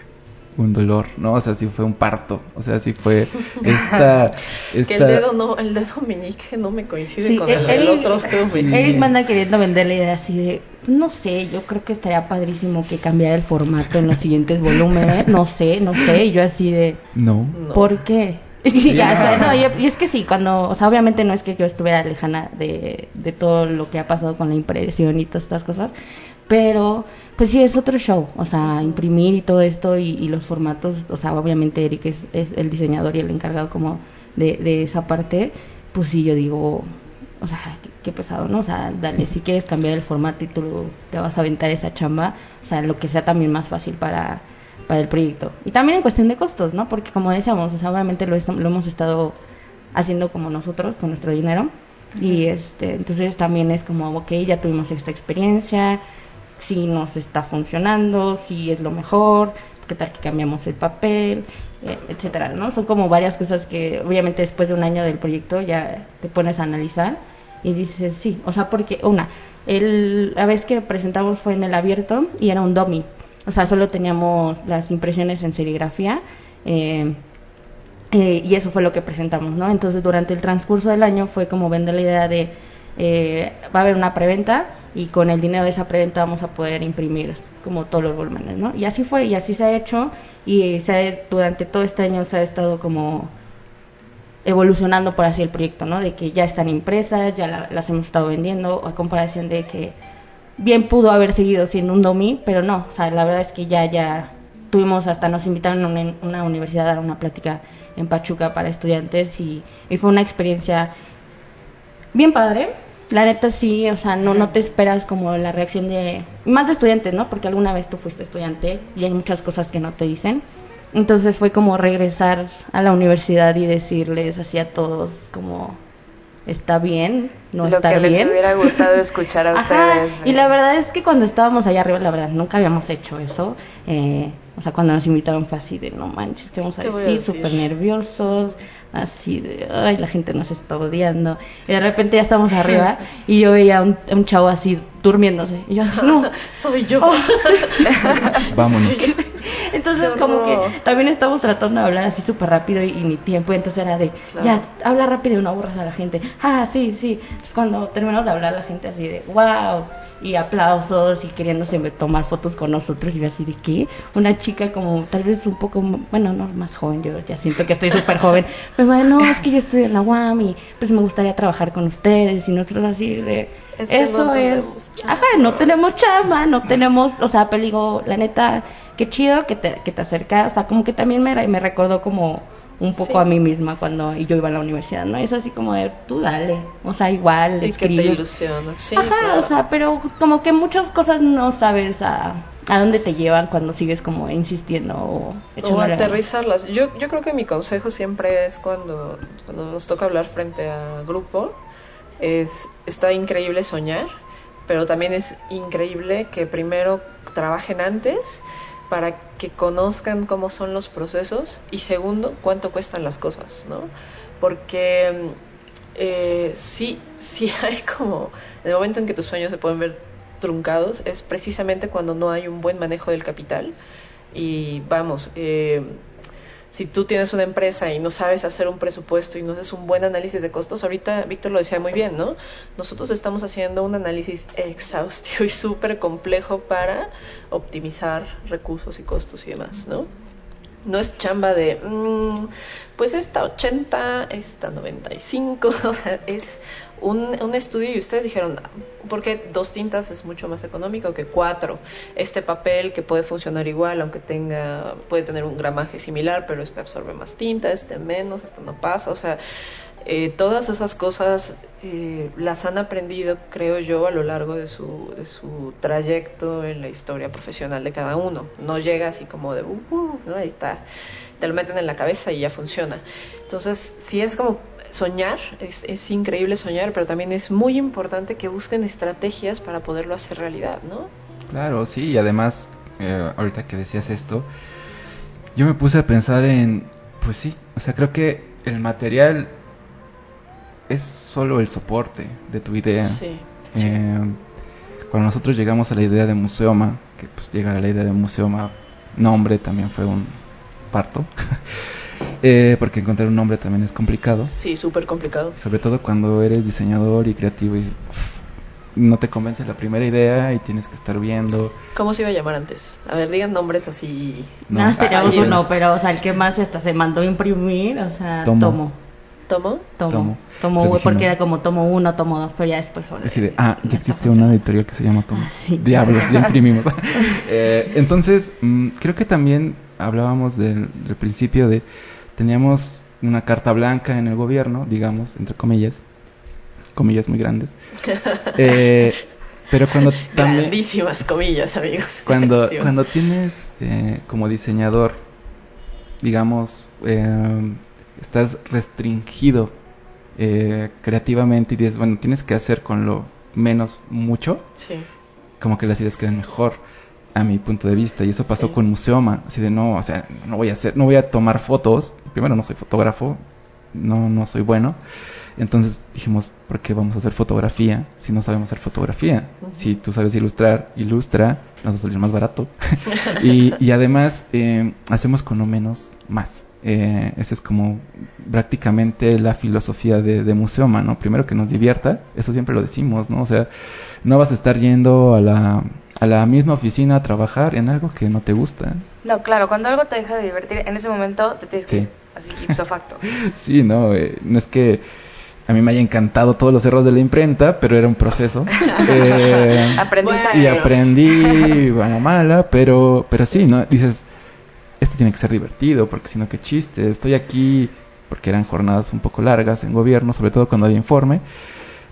un dolor, ¿no? O sea, sí fue un parto, o sea, sí fue *laughs* esta... Es que el dedo no, el dedo meñique no me coincide Sí, con el, del Eric- otro dedo Sí. meñique. Eric me anda queriendo vender la idea así de, no sé, yo creo que estaría padrísimo que cambiara el formato en los siguientes volúmenes, no sé, no sé, y yo así de, No. No. ¿por qué? *laughs* Y ya, o sea, no, y, y es que sí, cuando, o sea, obviamente no es que yo estuviera lejana de, de todo lo que ha pasado con la impresión y todas estas cosas, pero pues sí es otro show, o sea, imprimir y todo esto y, y los formatos, o sea, obviamente Eric es, es el diseñador y el encargado como de, de esa parte, pues sí, yo digo, o sea, qué, qué pesado, ¿no? O sea, dale, si quieres cambiar el formato y tú te vas a aventar esa chamba, o sea, lo que sea también más fácil para, para el proyecto. Y también en cuestión de costos, ¿no? Porque como decíamos, o sea, obviamente lo, lo hemos estado haciendo como nosotros, con nuestro dinero. Y este, entonces también es como, ok, ya tuvimos esta experiencia, si nos está funcionando, si es lo mejor, qué tal que cambiamos el papel, eh, etcétera, ¿no? Son como varias cosas que obviamente después de un año del proyecto ya te pones a analizar y dices, sí, o sea, porque una, el, la vez que presentamos fue en el abierto y era un dummy, o sea, solo teníamos las impresiones en serigrafía. Eh, eh, y eso fue lo que presentamos, ¿no? Entonces, durante el transcurso del año fue como vender la idea de eh, va a haber una preventa y con el dinero de esa preventa vamos a poder imprimir como todos los volúmenes, ¿no? Y así fue y así se ha hecho y se ha- durante todo este año se ha estado como evolucionando por así el proyecto, ¿no? De que ya están impresas, ya la- las hemos estado vendiendo, a comparación de que bien pudo haber seguido siendo un domi, pero no, o sea, la verdad es que ya, ya tuvimos hasta, nos invitaron a una, universidad a dar una plática en Pachuca para estudiantes y, y fue una experiencia bien padre. La neta sí, o sea, no, no te esperas como la reacción de, más de estudiantes, ¿no? Porque alguna vez tú fuiste estudiante y hay muchas cosas que no te dicen. Entonces fue como regresar a la universidad y decirles así a todos como, está bien, no Lo está que les bien. hubiera *laughs* gustado escuchar a Ajá, ustedes. y la verdad es que cuando estábamos allá arriba, la verdad, nunca habíamos hecho eso. Eh, o sea, cuando nos invitaron fue así de, no manches, ¿qué vamos a decir? Súper nerviosos, así de, ay, la gente nos está odiando. Y de repente ya estamos arriba *laughs* y yo veía a un, un chavo así durmiéndose. Y yo así, no. *laughs* Soy yo. Oh. *laughs* Vámonos. Entonces Qué como que horror. también estamos tratando de hablar así súper rápido y, y ni tiempo, entonces era de, Claro. ya, habla rápido y no aburras a la gente. Ah, sí, sí. Entonces cuando terminamos de hablar la gente así de, wow, y aplausos y queriéndose tomar fotos con nosotros y yo así de, ¿qué? Una chica como tal vez un poco, bueno, no más joven, yo ya siento que estoy súper joven, *laughs* pero bueno, no, es que yo estudio en la UAM y pues me gustaría trabajar con ustedes y nosotros así de... Es que eso no es, chamba. ajá, no tenemos chamba, no tenemos, o sea, pero digo, la neta, qué chido que te, que te acercas, o sea, como que también me, me recordó como un poco Sí. a mí misma cuando yo iba a la universidad, ¿no? Es así como de, tú dale, o sea, igual, Y que te escribe. ilusiona. Sí, Ajá, claro. o sea, pero como que muchas cosas no sabes a, a dónde te llevan cuando sigues como insistiendo o o aterrizarlas. Yo, yo creo que mi consejo siempre es cuando, cuando nos toca hablar frente a grupo, es, está increíble soñar, pero también es increíble que primero trabajen antes para que conozcan cómo son los procesos y segundo, cuánto cuestan las cosas, ¿no? Porque mm, eh, sí, *laughs* sí hay como, en el momento en que tus sueños se pueden ver truncados, es precisamente cuando no hay un buen manejo del capital. Y vamos, eh, si tú tienes una empresa y no sabes hacer un presupuesto y no haces un buen análisis de costos, ahorita Víctor lo decía muy bien, ¿no? Nosotros estamos haciendo un análisis exhaustivo y súper complejo para optimizar recursos y costos y demás, ¿no? No es chamba de, mm, pues esta 80, esta 95, *laughs* o sea, es un, estudio y ustedes dijeron, ¿por qué dos tintas es mucho más económico que cuatro? Este papel que puede funcionar igual, aunque tenga, puede tener un gramaje similar, pero este absorbe más tinta, este menos, este no pasa, o sea, Eh, todas esas cosas eh, las han aprendido, creo yo, a lo largo de su, de su trayecto en la historia profesional de cada uno. No llega así como de, uh, uh", ¿no? ahí está, te lo meten en la cabeza y ya funciona. Entonces, si es como soñar, es, es increíble soñar, pero también es muy importante que busquen estrategias para poderlo hacer realidad, ¿no? Claro, sí, y además, eh, ahorita que decías esto, yo me puse a pensar en, pues sí, o sea, creo que el material es solo el soporte de tu idea. Sí. Eh, cuando nosotros llegamos a la idea de Museoma, que pues, llegar a la idea de Museoma, nombre también fue un parto, *laughs* eh, porque encontrar un nombre también es complicado, Sí, súper complicado. sobre todo cuando eres diseñador y creativo y no te convence la primera idea y tienes que estar viendo. ¿Cómo se iba a llamar antes? A ver, digan nombres así. No, Nada teníamos Ay, uno, es- pero o sea, el que más hasta se mandó a imprimir, o sea, Tomo. tomo. ¿Tomo? Tomo. Tomo. Porque era como tomo uno, tomo dos, pero ya después de, ah, ya existe una editorial que se llama Tomo. Ah, sí. Diablos, ya imprimimos. *laughs* Eh, entonces, mm, creo que también hablábamos del, del principio de, teníamos una carta blanca en el gobierno, digamos, entre comillas, comillas muy grandes. *laughs* Eh, pero cuando también, Grandísimas comillas, amigos. cuando, *laughs* cuando tienes eh, como diseñador, digamos, eh, estás restringido eh, creativamente y dices, bueno, tienes que hacer con lo menos mucho, Sí. como que las ideas quedan mejor a mi punto de vista. Y eso pasó Sí. con Museoma así de no o sea no voy a hacer no voy a tomar fotos. Primero no soy fotógrafo no no soy bueno entonces dijimos por qué vamos a hacer fotografía si no sabemos hacer fotografía si tú sabes ilustrar ilustra nos va a salir más barato *laughs* *laughs* y, y además eh, hacemos con lo menos más. Eh, esa es como prácticamente la filosofía de, de Museoma, ¿no? Primero que nos divierta, eso siempre lo decimos, ¿no? O sea, no vas a estar yendo a la, a la misma oficina a trabajar en algo que no te gusta. No, claro, cuando algo te deja de divertir, en ese momento te tienes que Sí. ir, así ipso facto. *laughs* Sí, no, Eh, no es que a mí me haya encantado todos los errores de la imprenta, pero era un proceso. *laughs* Eh, Aprendizaje. y aprendí buena mala, pero, pero sí, ¿no? Dices, esto tiene que ser divertido, porque si no, qué chiste. Estoy aquí porque eran jornadas un poco largas en gobierno, sobre todo cuando había informe.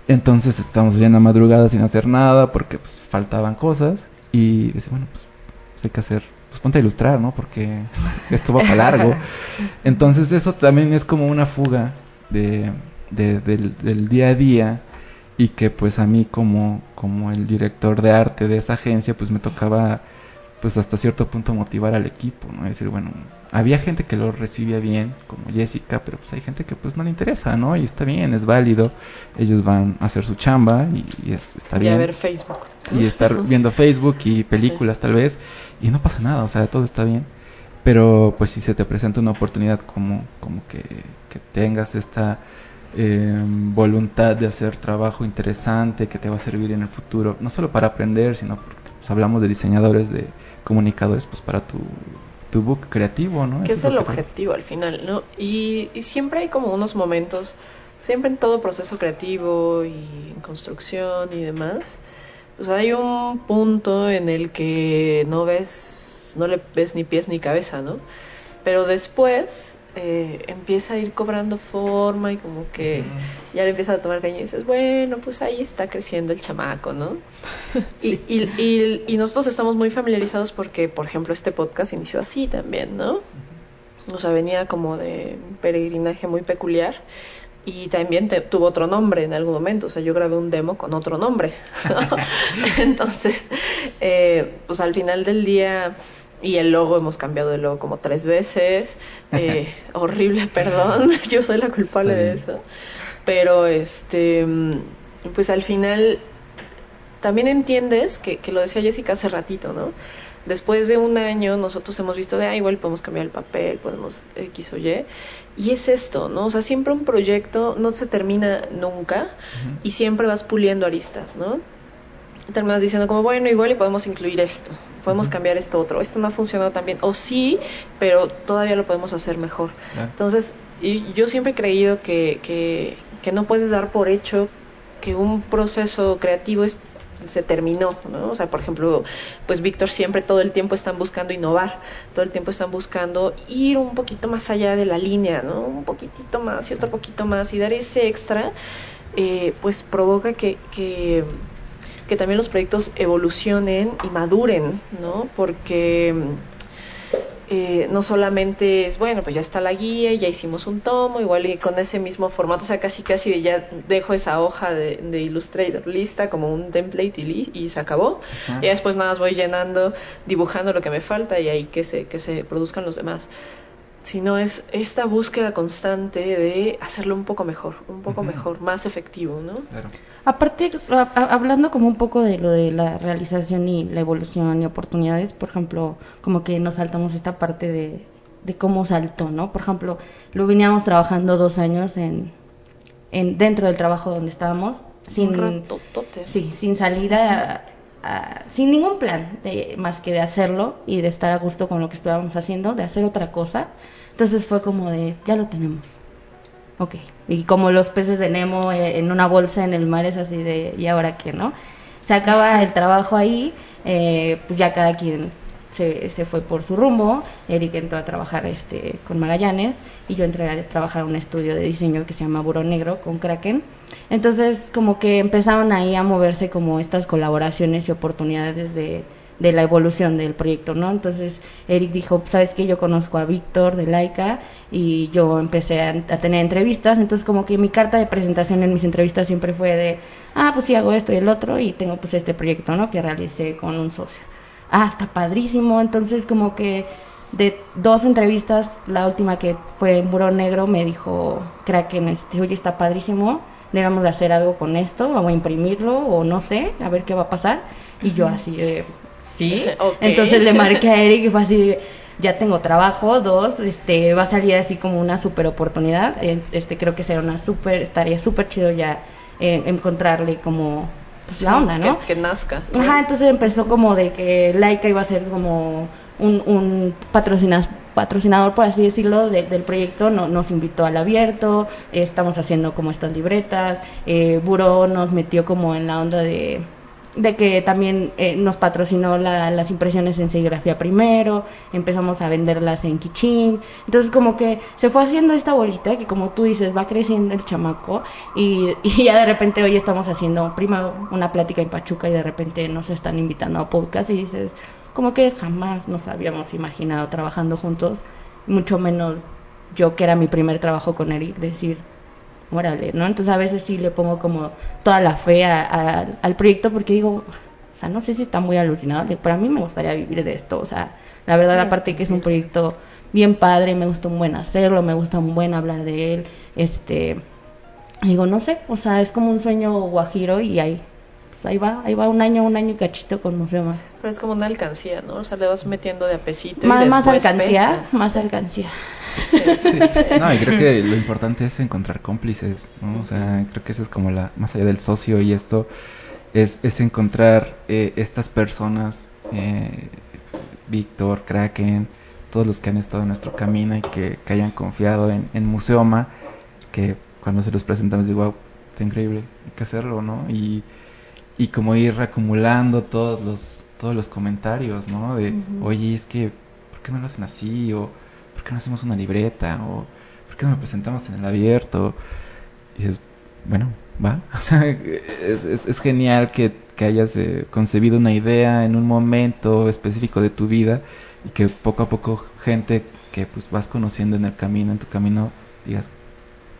Entonces estamos ya en la madrugada sin hacer nada porque pues, faltaban cosas. Y dice, bueno, pues, pues hay que hacer, pues ponte a ilustrar, ¿no? Porque *laughs* esto va para largo. *laughs* Entonces eso también es como una fuga de, de- del, del día a día y que pues a mí como, como el director de arte de esa agencia pues me tocaba pues hasta cierto punto motivar al equipo, ¿no? Es decir, bueno, había gente que lo recibía bien, como Jessica, pero pues hay gente que pues no le interesa, ¿no? Y está bien, es válido, ellos van a hacer su chamba y, y es, está Y bien a ver Facebook. y estar *laughs* viendo Facebook y películas tal vez y no pasa nada, o sea, todo está bien. Pero pues si se te presenta una oportunidad como, como que, que tengas esta eh, voluntad de hacer trabajo interesante que te va a servir en el futuro, no solo para aprender, sino porque pues, hablamos de diseñadores, de comunicadores, pues para tu, tu book creativo, ¿no? Que Eso es el objetivo al final, ¿no? Y, y siempre hay como unos momentos, siempre en todo proceso creativo y en construcción y demás, pues hay un punto en el que no ves, no le ves ni pies ni cabeza, ¿no? Pero después eh, empieza a ir cobrando forma y como que ya le empieza a tomar cariño y dices, bueno, pues ahí está creciendo el chamaco, ¿no? *laughs* Y, y, y- y nosotros estamos muy familiarizados porque, por ejemplo, este podcast inició así también, ¿no? O sea, venía como de un peregrinaje muy peculiar y también te- tuvo otro nombre en algún momento. O sea, yo grabé un demo con otro nombre. ¿no? *laughs* *laughs* Entonces, eh, pues al final del día, y el logo hemos cambiado el logo como tres veces. *laughs* eh, horrible, perdón. *laughs* Yo soy la culpable de eso. Pero este, mm, pues al final también entiendes que, que lo decía Jessica hace ratito, ¿no? Después de un año nosotros hemos visto de, ah, igual podemos cambiar el papel, podemos X o Y. Y es esto, ¿no? O sea, siempre un proyecto no se termina nunca y siempre vas puliendo aristas, ¿no? Terminas diciendo como, bueno, igual y podemos incluir esto, podemos cambiar esto otro, esto no ha funcionado tan bien, o sí, pero todavía lo podemos hacer mejor. Entonces, y yo siempre he creído que, que, que no puedes dar por hecho que un proceso creativo es se terminó, ¿no? O sea, por ejemplo, pues Víctor siempre todo el tiempo están buscando innovar, todo el tiempo están buscando ir un poquito más allá de la línea, ¿no? Un poquitito más y otro poquito más y dar ese extra, eh, pues provoca que, que, que también los proyectos evolucionen y maduren, ¿no? Porque eh, no solamente es, bueno, pues ya está la guía, ya hicimos un tomo, igual y con ese mismo formato, o sea, casi casi ya dejo esa hoja de, de Illustrator lista como un template y, y se acabó. Y después nada más voy llenando, dibujando lo que me falta y ahí que se, que se produzcan los demás sino es esta búsqueda constante de hacerlo un poco mejor, un poco mejor, más efectivo, ¿no? Claro. Aparte, hablando como un poco de lo de la realización y la evolución y oportunidades, por ejemplo, como que nos saltamos esta parte de, de cómo saltó, ¿no? Por ejemplo, lo veníamos trabajando dos años en, en dentro del trabajo donde estábamos, sin, sí, sin salir a, sin ningún plan de, más que de hacerlo y de estar a gusto con lo que estábamos haciendo, de hacer otra cosa. Entonces fue como de, ya lo tenemos. Ok. Y como los peces de Nemo eh, en una bolsa en el mar es así de, ¿y ahora qué, no? Se acaba el trabajo ahí, eh, pues ya cada quien se, se, fue por su rumbo, Eric entró a trabajar este, con Magallanes y yo entré a trabajar en un estudio de diseño que se llama Buró Negro con Kraken. Entonces como que empezaron ahí a moverse como estas colaboraciones y oportunidades de, de la evolución del proyecto, ¿no? Entonces Eric dijo, sabes que yo conozco a Víctor de Laika y yo empecé a, a, tener entrevistas, entonces como que mi carta de presentación en mis entrevistas siempre fue de, ah, pues sí hago esto y el otro y tengo pues este proyecto, ¿no? Que realicé con un socio ah, está padrísimo. Entonces, como que de dos entrevistas, la última que fue en Buró Negro, me dijo Kraken, este, oye, está padrísimo, debemos de hacer algo con esto, vamos a imprimirlo o no sé, a ver qué va a pasar. Y yo así de, sí. *laughs* Entonces le marqué a Eric y fue así de, ya tengo trabajo, dos, este, va a salir así como una super oportunidad, este, creo que será una super, estaría súper chido ya eh, encontrarle como la onda, ¿no? Que, nazca. Ajá, entonces empezó como de que Laika iba a ser como un, un patrocinador, por así decirlo, del proyecto. No, nos invitó al abierto, estamos haciendo como estas libretas. Eh, Buró nos metió como en la onda de de que también eh, nos patrocinó las impresiones en serigrafía primero, empezamos a venderlas en Kichin, entonces como que se fue haciendo esta bolita que como tú dices va creciendo el chamaco y, *laughs* y ya de repente hoy estamos haciendo primero una plática en Pachuca y de repente nos están invitando a podcast y dices como que jamás nos habíamos imaginado trabajando juntos, mucho menos yo que era mi primer trabajo con Eric, decir órale, ¿no? Entonces a veces sí le pongo como toda la fe al proyecto porque digo, o sea, no sé si está muy alucinado, pero a mí me gustaría vivir de esto, o sea, la verdad, aparte que es un proyecto bien padre, me gusta un buen hacerlo, me gusta un buen hablar de él, este, digo, no sé, o sea, es como un sueño guajiro y ahí, pues ahí va, ahí va un año, un año y cachito con Museo Pero es como una alcancía, ¿no? O sea, le vas metiendo de apesito. Más, y más alcancía, más alcancía. Sí, sí, *laughs* No, y creo que lo importante es encontrar cómplices, ¿no? O sea, creo que eso es como la, más allá del socio y esto, es, es encontrar eh, estas personas, eh, Víctor, Kraken, todos los que han estado en nuestro camino y que, que hayan confiado en, en, Museoma, que cuando se los presentamos digo, wow, está increíble, hay que hacerlo, ¿no? Y, y como ir acumulando todos los, todos los comentarios, ¿no? De, oye, es que, ¿por qué no lo hacen así? O ¿por qué no hacemos una libreta? ¿O por qué no nos presentamos en el abierto? Y es, bueno, va. *laughs* O sea, es, es, genial que, que hayas eh, concebido una idea en un momento específico de tu vida y que poco a poco gente que pues vas conociendo en el camino, en tu camino, digas,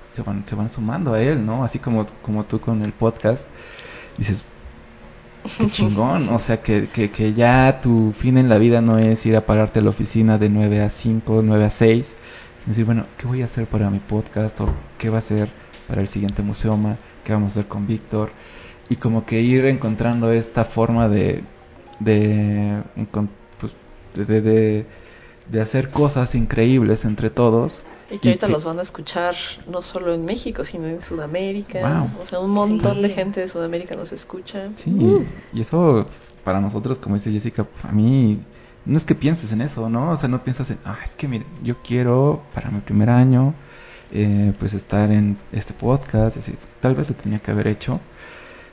se van, se van sumando a él, ¿no? Así como, como tú con el podcast, dices, qué chingón, o sea, que, que, que, ya tu fin en la vida no es ir a pararte a la oficina de 9 a 5, 9 a 6, sino decir, bueno, ¿qué voy a hacer para mi podcast? ¿O qué va a ser para el siguiente museoma? ¿Qué vamos a hacer con Víctor? Y como que ir encontrando esta forma de, de, pues, de, de, de hacer cosas increíbles entre todos y que ahorita los van a escuchar no solo en México, sino en Sudamérica. O sea, un montón sí. de gente de Sudamérica nos escucha. Sí, uh. y eso para nosotros, como dice Jessica, a mí no es que pienses en eso, ¿no? O sea, no piensas en, ah, es que mire, yo quiero para mi primer año eh, pues estar en este podcast. Es decir, tal vez lo tenía que haber hecho.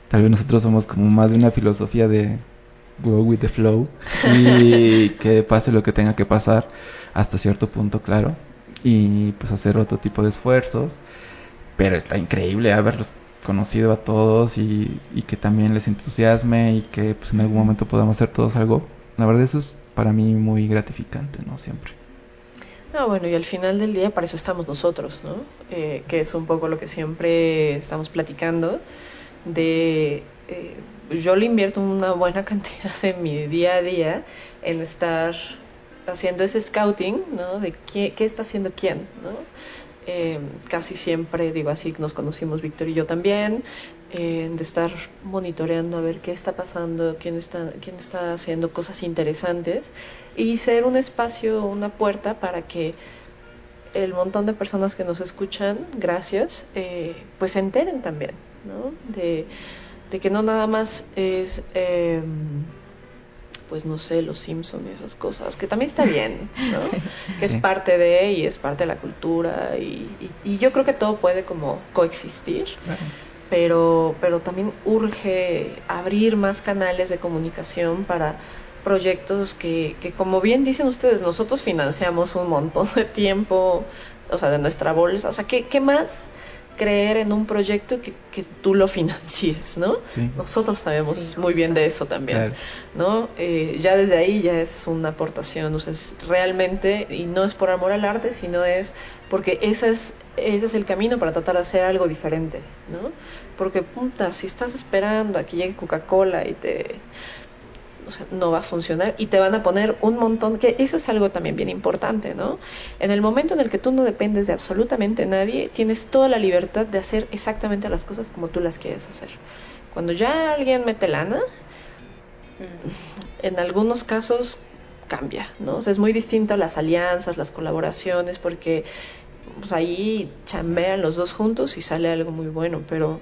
Tal vez nosotros somos como más de una filosofía de go with the flow y *laughs* que pase lo que tenga que pasar hasta cierto punto, claro. Y pues hacer otro tipo de esfuerzos. Pero está increíble haberlos conocido a todos y, que también les entusiasme y que pues en algún momento podamos hacer todos algo. La verdad eso es para mí muy gratificante, ¿no? Siempre. No, bueno, y al final del día para eso estamos nosotros, ¿no? Eh, que es un poco lo que siempre estamos platicando, de eh, yo le invierto una buena *laughs* cantidad de mi día a día en estar haciendo ese scouting, ¿no? De qué, está haciendo quién, ¿no? Eh, casi siempre, digo así, nos conocimos Víctor y yo también, eh, de estar monitoreando a ver qué está pasando, quién está, quién está haciendo cosas interesantes y ser un espacio, una puerta para que el montón de personas que nos escuchan, gracias, eh, pues se enteren también, ¿no? De, de que no nada más es... Pues no sé, los Simpsons y esas cosas, que también está bien, ¿no? *laughs* Que es parte de y es parte de la cultura y, y- y yo creo que todo puede como coexistir, pero, pero también urge abrir más canales de comunicación para proyectos que, que, como bien dicen ustedes, nosotros financiamos un montón de tiempo, o sea, de nuestra bolsa, o sea, ¿qué, qué más creer en un proyecto que, que tú lo financies, ¿no? Sí. Nosotros sabemos Sí, muy bien de eso también. Claro. ¿no? Eh, ya desde ahí ya es una aportación, o sea, es realmente, y no es por amor al arte, sino es porque ese es, ese es el camino para tratar de hacer algo diferente, ¿no? Porque, puta, si estás esperando a que llegue Coca-Cola y te... O sea, no va a funcionar y te van a poner un montón, que eso es algo también bien importante, ¿no? En el momento en el que tú no dependes de absolutamente nadie, tienes toda la libertad de hacer exactamente las cosas como tú las quieres hacer. Cuando ya alguien mete lana, en algunos casos cambia, ¿no? O sea, es muy distinto las alianzas, las colaboraciones, porque pues, ahí chambean los dos juntos y sale algo muy bueno, pero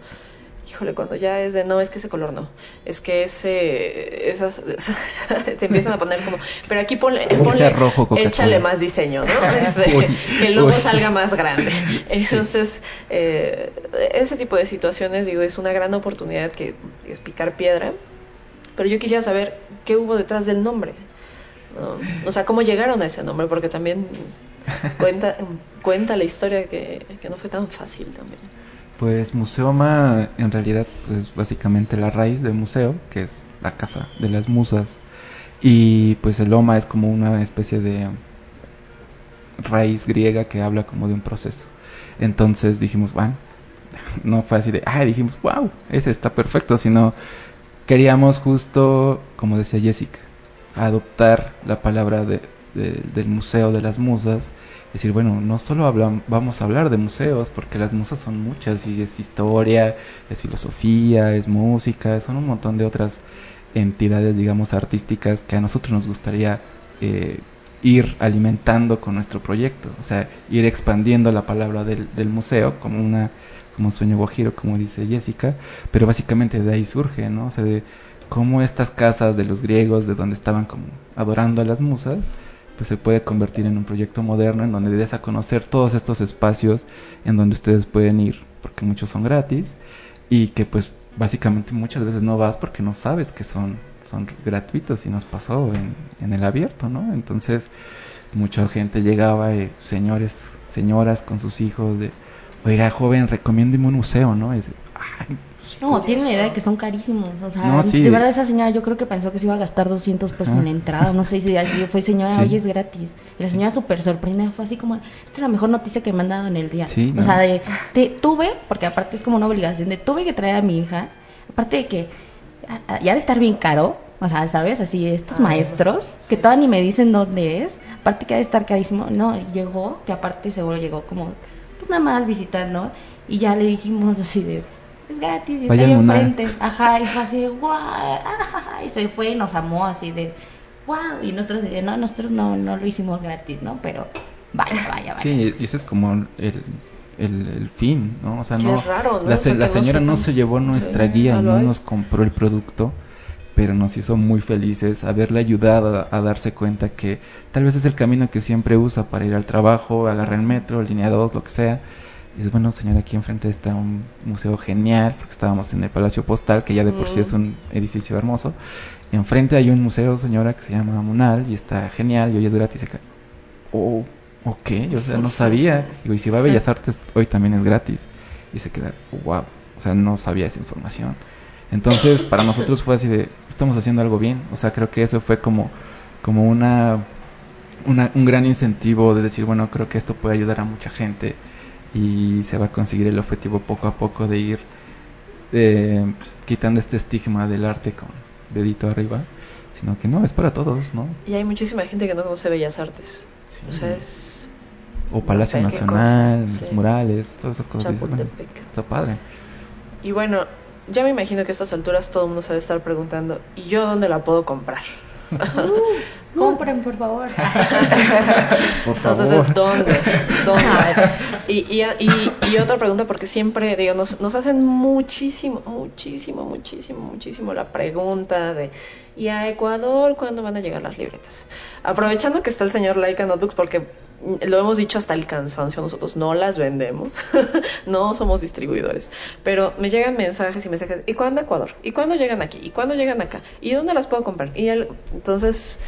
híjole, cuando ya es de no, es que ese color no, es que ese, esas, esas- *laughs* te empiezan a poner como, pero aquí ponle, ponle- rojo échale más diseño, ¿no? *laughs* Este, Uy, que el logo uy. salga más grande. *laughs* Entonces, eh, ese tipo de situaciones, digo, es una gran oportunidad que es picar piedra, pero yo quisiera saber qué hubo detrás del nombre. ¿no? O sea, cómo llegaron a ese nombre, porque también cuenta, cuenta la historia que, que no fue tan fácil también. Pues Museoma en realidad pues, es básicamente la raíz de museo, que es la casa de las musas. Y pues el Oma es como una especie de raíz griega que habla como de un proceso. Entonces dijimos, bueno, *laughs* no fue así de, ah, dijimos, wow, ese está perfecto, sino queríamos justo, como decía Jessica, adoptar la palabra de, de- del museo de las musas decir, bueno, no solo vamos a hablar de museos, porque las musas son muchas, y es historia, es filosofía, es música, son un montón de otras entidades, digamos, artísticas que a nosotros nos gustaría eh, ir alimentando con nuestro proyecto, o sea, ir expandiendo la palabra del, del museo como una como sueño guajiro, como dice Jessica, pero básicamente de ahí surge, ¿no? O sea, de cómo estas casas de los griegos, de donde estaban como adorando a las musas, pues se puede convertir en un proyecto moderno en donde des a conocer todos estos espacios en donde ustedes pueden ir, porque muchos son gratis y que pues básicamente muchas veces no vas porque no sabes que son, son gratuitos y nos pasó en, en el abierto, ¿no? Entonces mucha gente llegaba, señores, señoras con sus hijos de, oiga joven, recomiéndeme un museo, ¿no? "Ay, No, tienen la idea de que son carísimos. O sea, No, sí. de verdad esa señora yo creo que pensó que se iba a gastar 200 pesos Ajá. en la entrada. No sé si así fue señora, Sí. oye, es gratis. Y la señora súper sorprendida. Fue así como, esta es la mejor noticia que me han dado en el día. Sí, O ¿no? sea, de, te- tuve, porque aparte es como una obligación, de tuve que traer a mi hija. Aparte de que a- a- ya de estar bien caro. O sea, ¿sabes? Así, estos Ah, maestros, que todavía ni me dicen dónde es. Aparte que ha de estar carísimo. No, llegó, que aparte seguro llegó como, pues nada más visitar, ¿no? Y ya le dijimos así de, es gratis y está ahí enfrente. Ajá, y fue así, guau, ah, *laughs* y se fue y nos amó así de, wow, y nosotros no, nosotros no, no lo hicimos gratis, ¿no? Pero vaya, vaya, vaya. Sí, y ese es como el, el, el fin, ¿no? O sea, no, raro, ¿no? la, se- la señora no se llevó nuestra Sí, guía, no nos compró el producto, pero nos hizo muy felices haberle ayudado a, a darse cuenta que tal vez es el camino que siempre usa para ir al trabajo, agarrar el metro, línea 2, lo que sea, dices, bueno, señora, aquí enfrente está un museo genial, porque estábamos en el Palacio Postal, que ya de por sí es Mm. un edificio hermoso. Enfrente hay un museo, señora, que se llama Munal, y está genial, y hoy es gratis. Y acá, oh, ok, o sea, no sabía. Digo, y si va a Bellas Artes, hoy también es gratis. Y se queda, wow, o sea, no sabía esa información. Entonces, para nosotros fue así de, estamos haciendo algo bien. O sea, creo que eso fue como, como una, una, un gran incentivo de decir, bueno, creo que esto puede ayudar a mucha gente y se va a conseguir el objetivo poco a poco de ir eh, quitando este estigma del arte con dedito arriba, sino que no, es para todos, ¿no? Y hay muchísima gente que no conoce Bellas Artes. Sí. O sea, es O Palacio Nacional, cosa, los sí. murales, todas esas cosas. dices, bueno, está padre. Y bueno, ya me imagino que a estas alturas todo el mundo se debe estar preguntando, ¿y yo dónde la puedo comprar? *laughs* *laughs* Compren, por favor. *laughs* Por Entonces, favor. ¿es ¿dónde? ¿Dónde? *laughs* Y, y, y, y otra pregunta, porque siempre, digo, nos, nos hacen muchísimo, muchísimo, muchísimo, muchísimo la pregunta de, ¿y a Ecuador cuándo van a llegar las libretas? Aprovechando que está el señor Laika Notebooks, porque lo hemos dicho hasta el cansancio, nosotros no las vendemos, *laughs* no somos distribuidores, pero me llegan mensajes y mensajes, ¿y cuándo Ecuador? ¿Y cuándo llegan aquí? ¿Y cuándo llegan acá? ¿Y dónde las puedo comprar? Y el- entonces,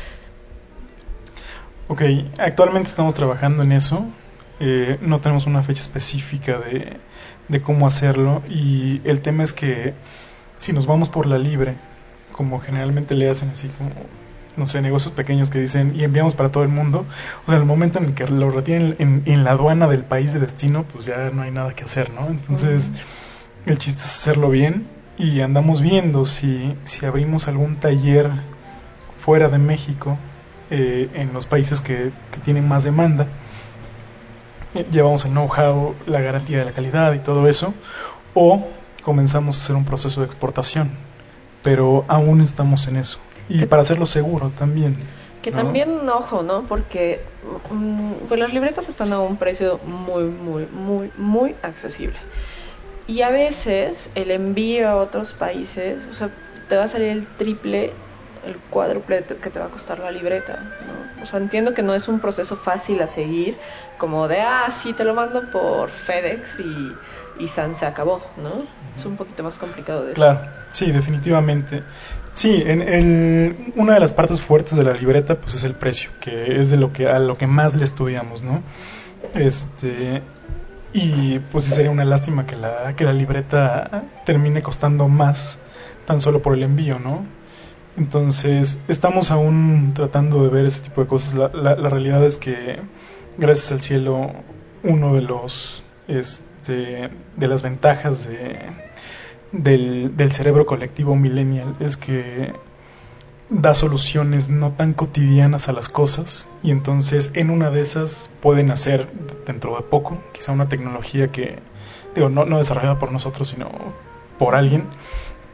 Ok, actualmente estamos trabajando en eso. Eh, no tenemos una fecha específica de, de cómo hacerlo. Y el tema es que si nos vamos por la libre, como generalmente le hacen así como, no sé, negocios pequeños que dicen y enviamos para todo el mundo, o sea, en el momento en el que lo retienen en, en la aduana del país de destino, pues ya no hay nada que hacer, ¿no? Entonces, el chiste es hacerlo bien y andamos viendo si, si abrimos algún taller fuera de México, eh, en los países que, que tienen más demanda. Llevamos el know-how, la garantía de la calidad y todo eso. O comenzamos a hacer un proceso de exportación. Pero aún estamos en eso. Y para hacerlo seguro también. Que ¿no? también, ojo, ¿no? Porque mm, pues las libretas están a un precio muy, muy, muy, muy accesible. Y a veces el envío a otros países, o sea, te va a salir el triple, el cuádruple que te va a costar la libreta, ¿no? O sea, entiendo que no es un proceso fácil a seguir, como de, ah, sí, te lo mando por FedEx y, y San se acabó, ¿no? Es un poquito más complicado de eso. Claro, sí, definitivamente. Sí, en el, una de las partes fuertes de la libreta pues es el precio, que es de lo que a lo que más le estudiamos, ¿no? Este y pues sí sería una lástima que la que la libreta termine costando más tan solo por el envío, ¿no? Entonces, estamos aún tratando de ver ese tipo de cosas. La, la, realidad es que, gracias al cielo, uno de los este, de las ventajas de, del, del cerebro colectivo millennial es que da soluciones no tan cotidianas a las cosas y entonces en una de esas pueden hacer dentro de poco quizá una tecnología que digo no, no desarrollada por nosotros sino por alguien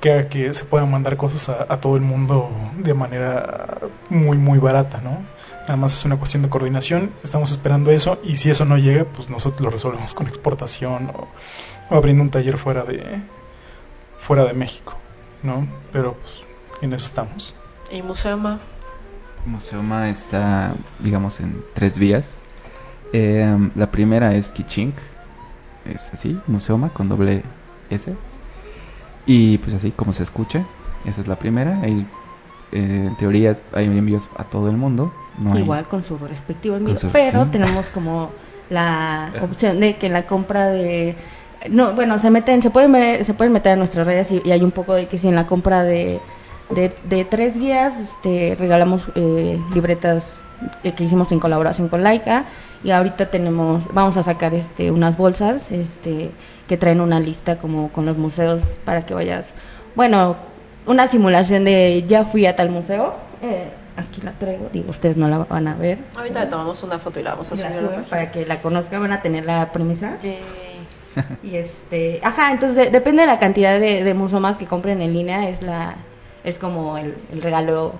que haga que se puedan mandar cosas a, a todo el mundo de manera muy muy barata no nada más es una cuestión de coordinación. Estamos esperando eso y si eso no llega pues nosotros lo resolvemos con exportación o, o abriendo un taller fuera de fuera de México no pero pues en eso estamos. Y Museoma, Museoma está, digamos, en tres vías. Eh, la primera es Kichink, es así, Museoma con doble S. Y pues así como se escucha, esa es la primera. Hay, eh, en teoría hay envíos a todo el mundo. No hay- Igual con su respectivo envío. Su- pero sí. tenemos como la *laughs* opción de que la compra de no bueno se meten se pueden ver- se pueden meter a nuestras redes y, y hay un poco de que si en la compra de de, de tres guías este regalamos eh, libretas que hicimos en colaboración con Laika y ahorita tenemos vamos a sacar este unas bolsas este que traen una lista como con los museos para que vayas. Bueno una simulación de ya fui a tal museo eh, aquí la traigo digo ustedes no la van a ver ahorita le tomamos una foto y la vamos a subir. para que la conozcan van a tener la premisa. Y este ajá entonces de- depende de la cantidad de, de musomas que compren en línea es la es como el, el regalo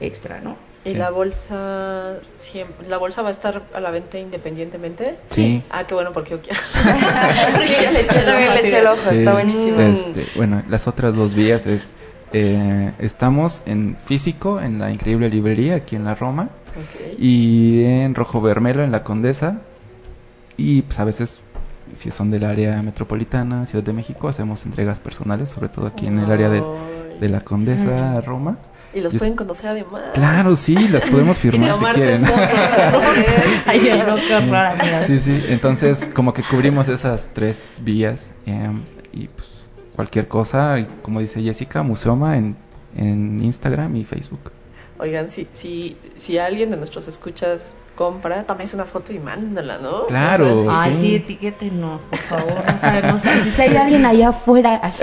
extra no ¿Y Sí. la bolsa siempre, la bolsa va a estar a la venta independientemente? Sí. Ah, qué bueno, porque yo quiero. *laughs* porque yo le eché el ojo le así eché de- el ojo, Sí, está buenísimo. este, bueno, las otras dos vías es eh, estamos en físico en la increíble librería aquí en la Roma y en Rojo Bermelo en la Condesa y pues a veces si son del área metropolitana, Ciudad de México, hacemos entregas personales, sobre todo aquí en el área de, de la Condesa, Roma. Y los Y- pueden conocer además. Claro, sí, las podemos *laughs* firmar si quieren. *laughs* Ay, yo no, qué horror, amigas. Sí, sí, entonces como que cubrimos esas tres vías em, y pues cualquier cosa, y como dice Jessica, Museoma en, en Instagram y Facebook. Oigan, si, si, si alguien de nuestros escuchas compra, tómese una foto y mándala, ¿no? Claro. O sea, Ay, sí. sí, etiquétenos, por favor. No *laughs* sabemos. Si si hay alguien allá afuera, así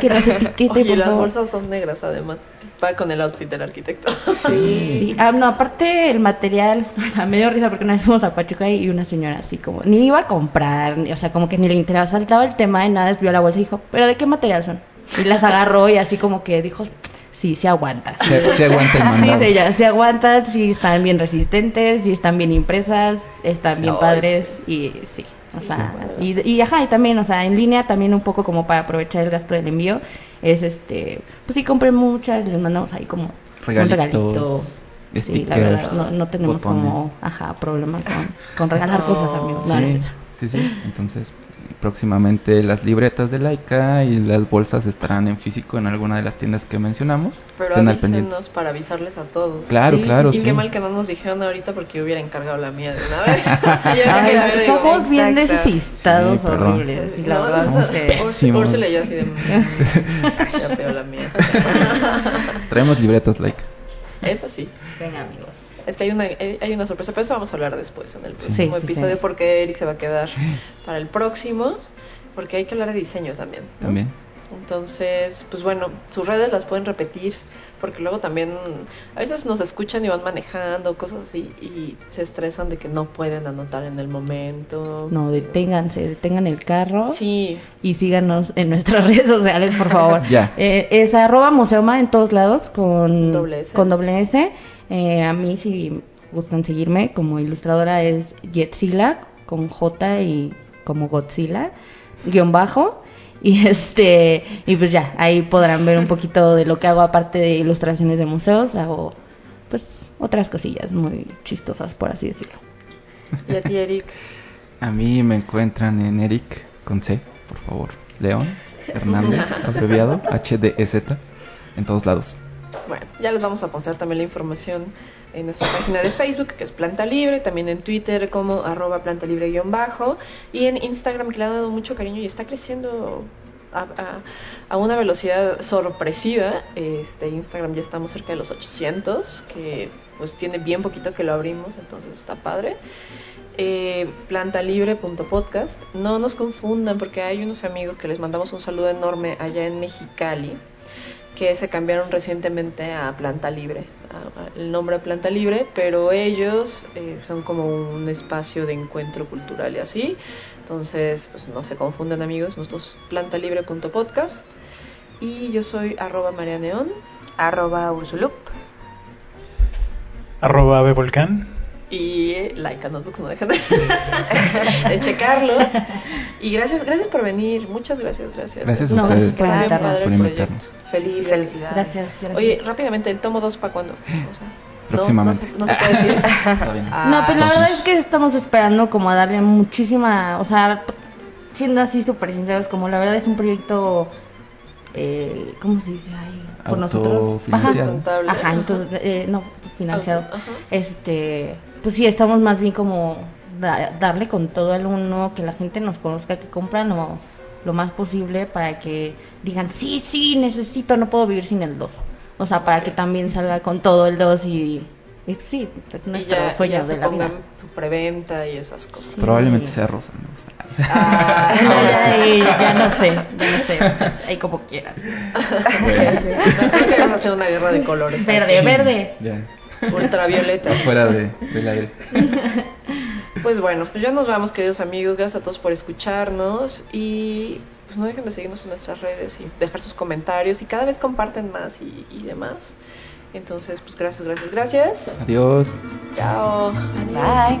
que nos etiquete, Oye, por las favor. bolsas son negras además. Va con el outfit del arquitecto. Sí, ah, no, aparte el material, o sea, me dio risa porque una vez fuimos a Pachuca y una señora así como, ni iba a comprar, ni- o sea, como que ni le interesaba, saltaba el tema y nada, vio la bolsa y dijo, ¿pero de qué material son? Y las agarró y así como que dijo, sí, sí aguanta. Sí, Se, se aguanta el *laughs* Sí, mandado. sí, ya, sí aguantan, sí están bien resistentes, sí están bien impresas, están bien padres y sí, o sea, y, y ajá, y también, o sea, en línea también un poco como para aprovechar el gasto del envío, es este, pues sí, compré muchas, les mandamos ahí como Regalitos, un regalito. Sí, la verdad, stickers, no, no tenemos como, ajá, problema con, con regalar *laughs* cosas, amigos. No, no es Sí, eso. sí, sí. Entonces, próximamente las libretas de Laika y las bolsas estarán en físico en alguna de las tiendas que mencionamos. Pero Estén al avísenos pendientes. para avisarles a todos. Claro, Sí, claro, Y sí. qué mal que no nos dijeron ahorita porque yo hubiera encargado la mía de una vez. *laughs* Ay, veo, digo, somos bien despistados, horribles. Y la no, verdad es que... Úrsula- y yo así de... mm, ya la mía. *laughs* Traemos libretas Laika. Eso sí. Venga, amigos. Es que hay una, hay hay una sorpresa, pero eso vamos a hablar después en el próximo Sí, sí, episodio sí. porque Eric se va a quedar para el próximo, porque hay que hablar de diseño también. ¿no? También. Entonces, pues bueno, sus redes las pueden repetir, porque luego también a veces nos escuchan y van manejando cosas así y se estresan de que no pueden anotar en el momento. No, deténganse, detengan el carro Sí, y síganos en nuestras *laughs* redes sociales, por favor. *laughs* Ya. Eh, es arroba museoma en todos lados con Doble S. Con doble S. Eh, a mí, si gustan seguirme, como ilustradora es Yetzila, con J y como Godzilla, guion bajo. *laughs* Y este, y pues ya, ahí podrán ver un poquito de lo que hago aparte de ilustraciones de museos, hago pues otras cosillas muy chistosas, por así decirlo. y a ti Eric. A mí me encuentran en Eric con C, por favor. León *laughs* Hernández, abreviado HDZ, en todos lados. Bueno, ya les vamos a postar también la información en nuestra página de Facebook, que es Planta Libre, también en Twitter como arroba planta libre guion bajo, y en Instagram que le ha dado mucho cariño y está creciendo a una velocidad sorpresiva. Este Instagram ya estamos cerca de los 800, que pues tiene bien poquito que lo abrimos, entonces está padre. Eh, plantalibre.podcast. No nos confundan porque hay unos amigos que les mandamos un saludo enorme allá en Mexicali que se cambiaron recientemente a Planta Libre, a- a- el nombre a Planta Libre, pero ellos eh, son como un espacio de encuentro cultural y así. Entonces, pues no se confunden amigos, nosotros plantalibre.podcast y yo soy arroba María Neón. Arroba Ursulup. Arroba Bevolcán. Y eh, Laika Notebooks, no dejen de, *laughs* de checarlos. Y gracias, gracias por venir, muchas gracias, gracias. Gracias a No, ustedes gracias por invitarnos. por proyecto. Felicidades. Gracias, gracias. Oye, rápidamente, ¿el tomo 2 para cuándo? O sea, no- Próximamente. No, se, no se puede decir. *laughs* Está bien. Ah, No, pues la verdad es que estamos esperando como a darle muchísima, o sea, siendo así súper sinceros, como la verdad es un proyecto, eh, ¿cómo se dice? Ay, por nosotros. Ajá, ajá, entonces, eh, no, financiado. Auto- ajá. Este, pues sí, estamos más bien como da- darle con todo al uno, que la gente nos conozca, que compran lo, lo más posible para que digan, sí, sí, necesito, no puedo vivir sin el 2. O sea, para que también salga con todo el 2 y, y sí, es y nuestro ya, sueño ya se de la vida. pongan su preventa y esas cosas. Probablemente sea rosa, ¿no? Ah, *laughs* ya, sí. ya- ya no sé, ya no sé, ahí como quieran. Creo que vamos a hacer una guerra de colores. Verde, aquí. verde. Ya, Ultravioleta. fuera de, del aire. *laughs* Pues bueno, pues ya nos vamos, queridos amigos. Gracias a todos por escucharnos. Y pues no dejen de seguirnos en nuestras redes y dejar sus comentarios. Y cada vez comparten más y, y demás. Entonces, pues gracias, gracias, gracias. Adiós. Chao. Bye.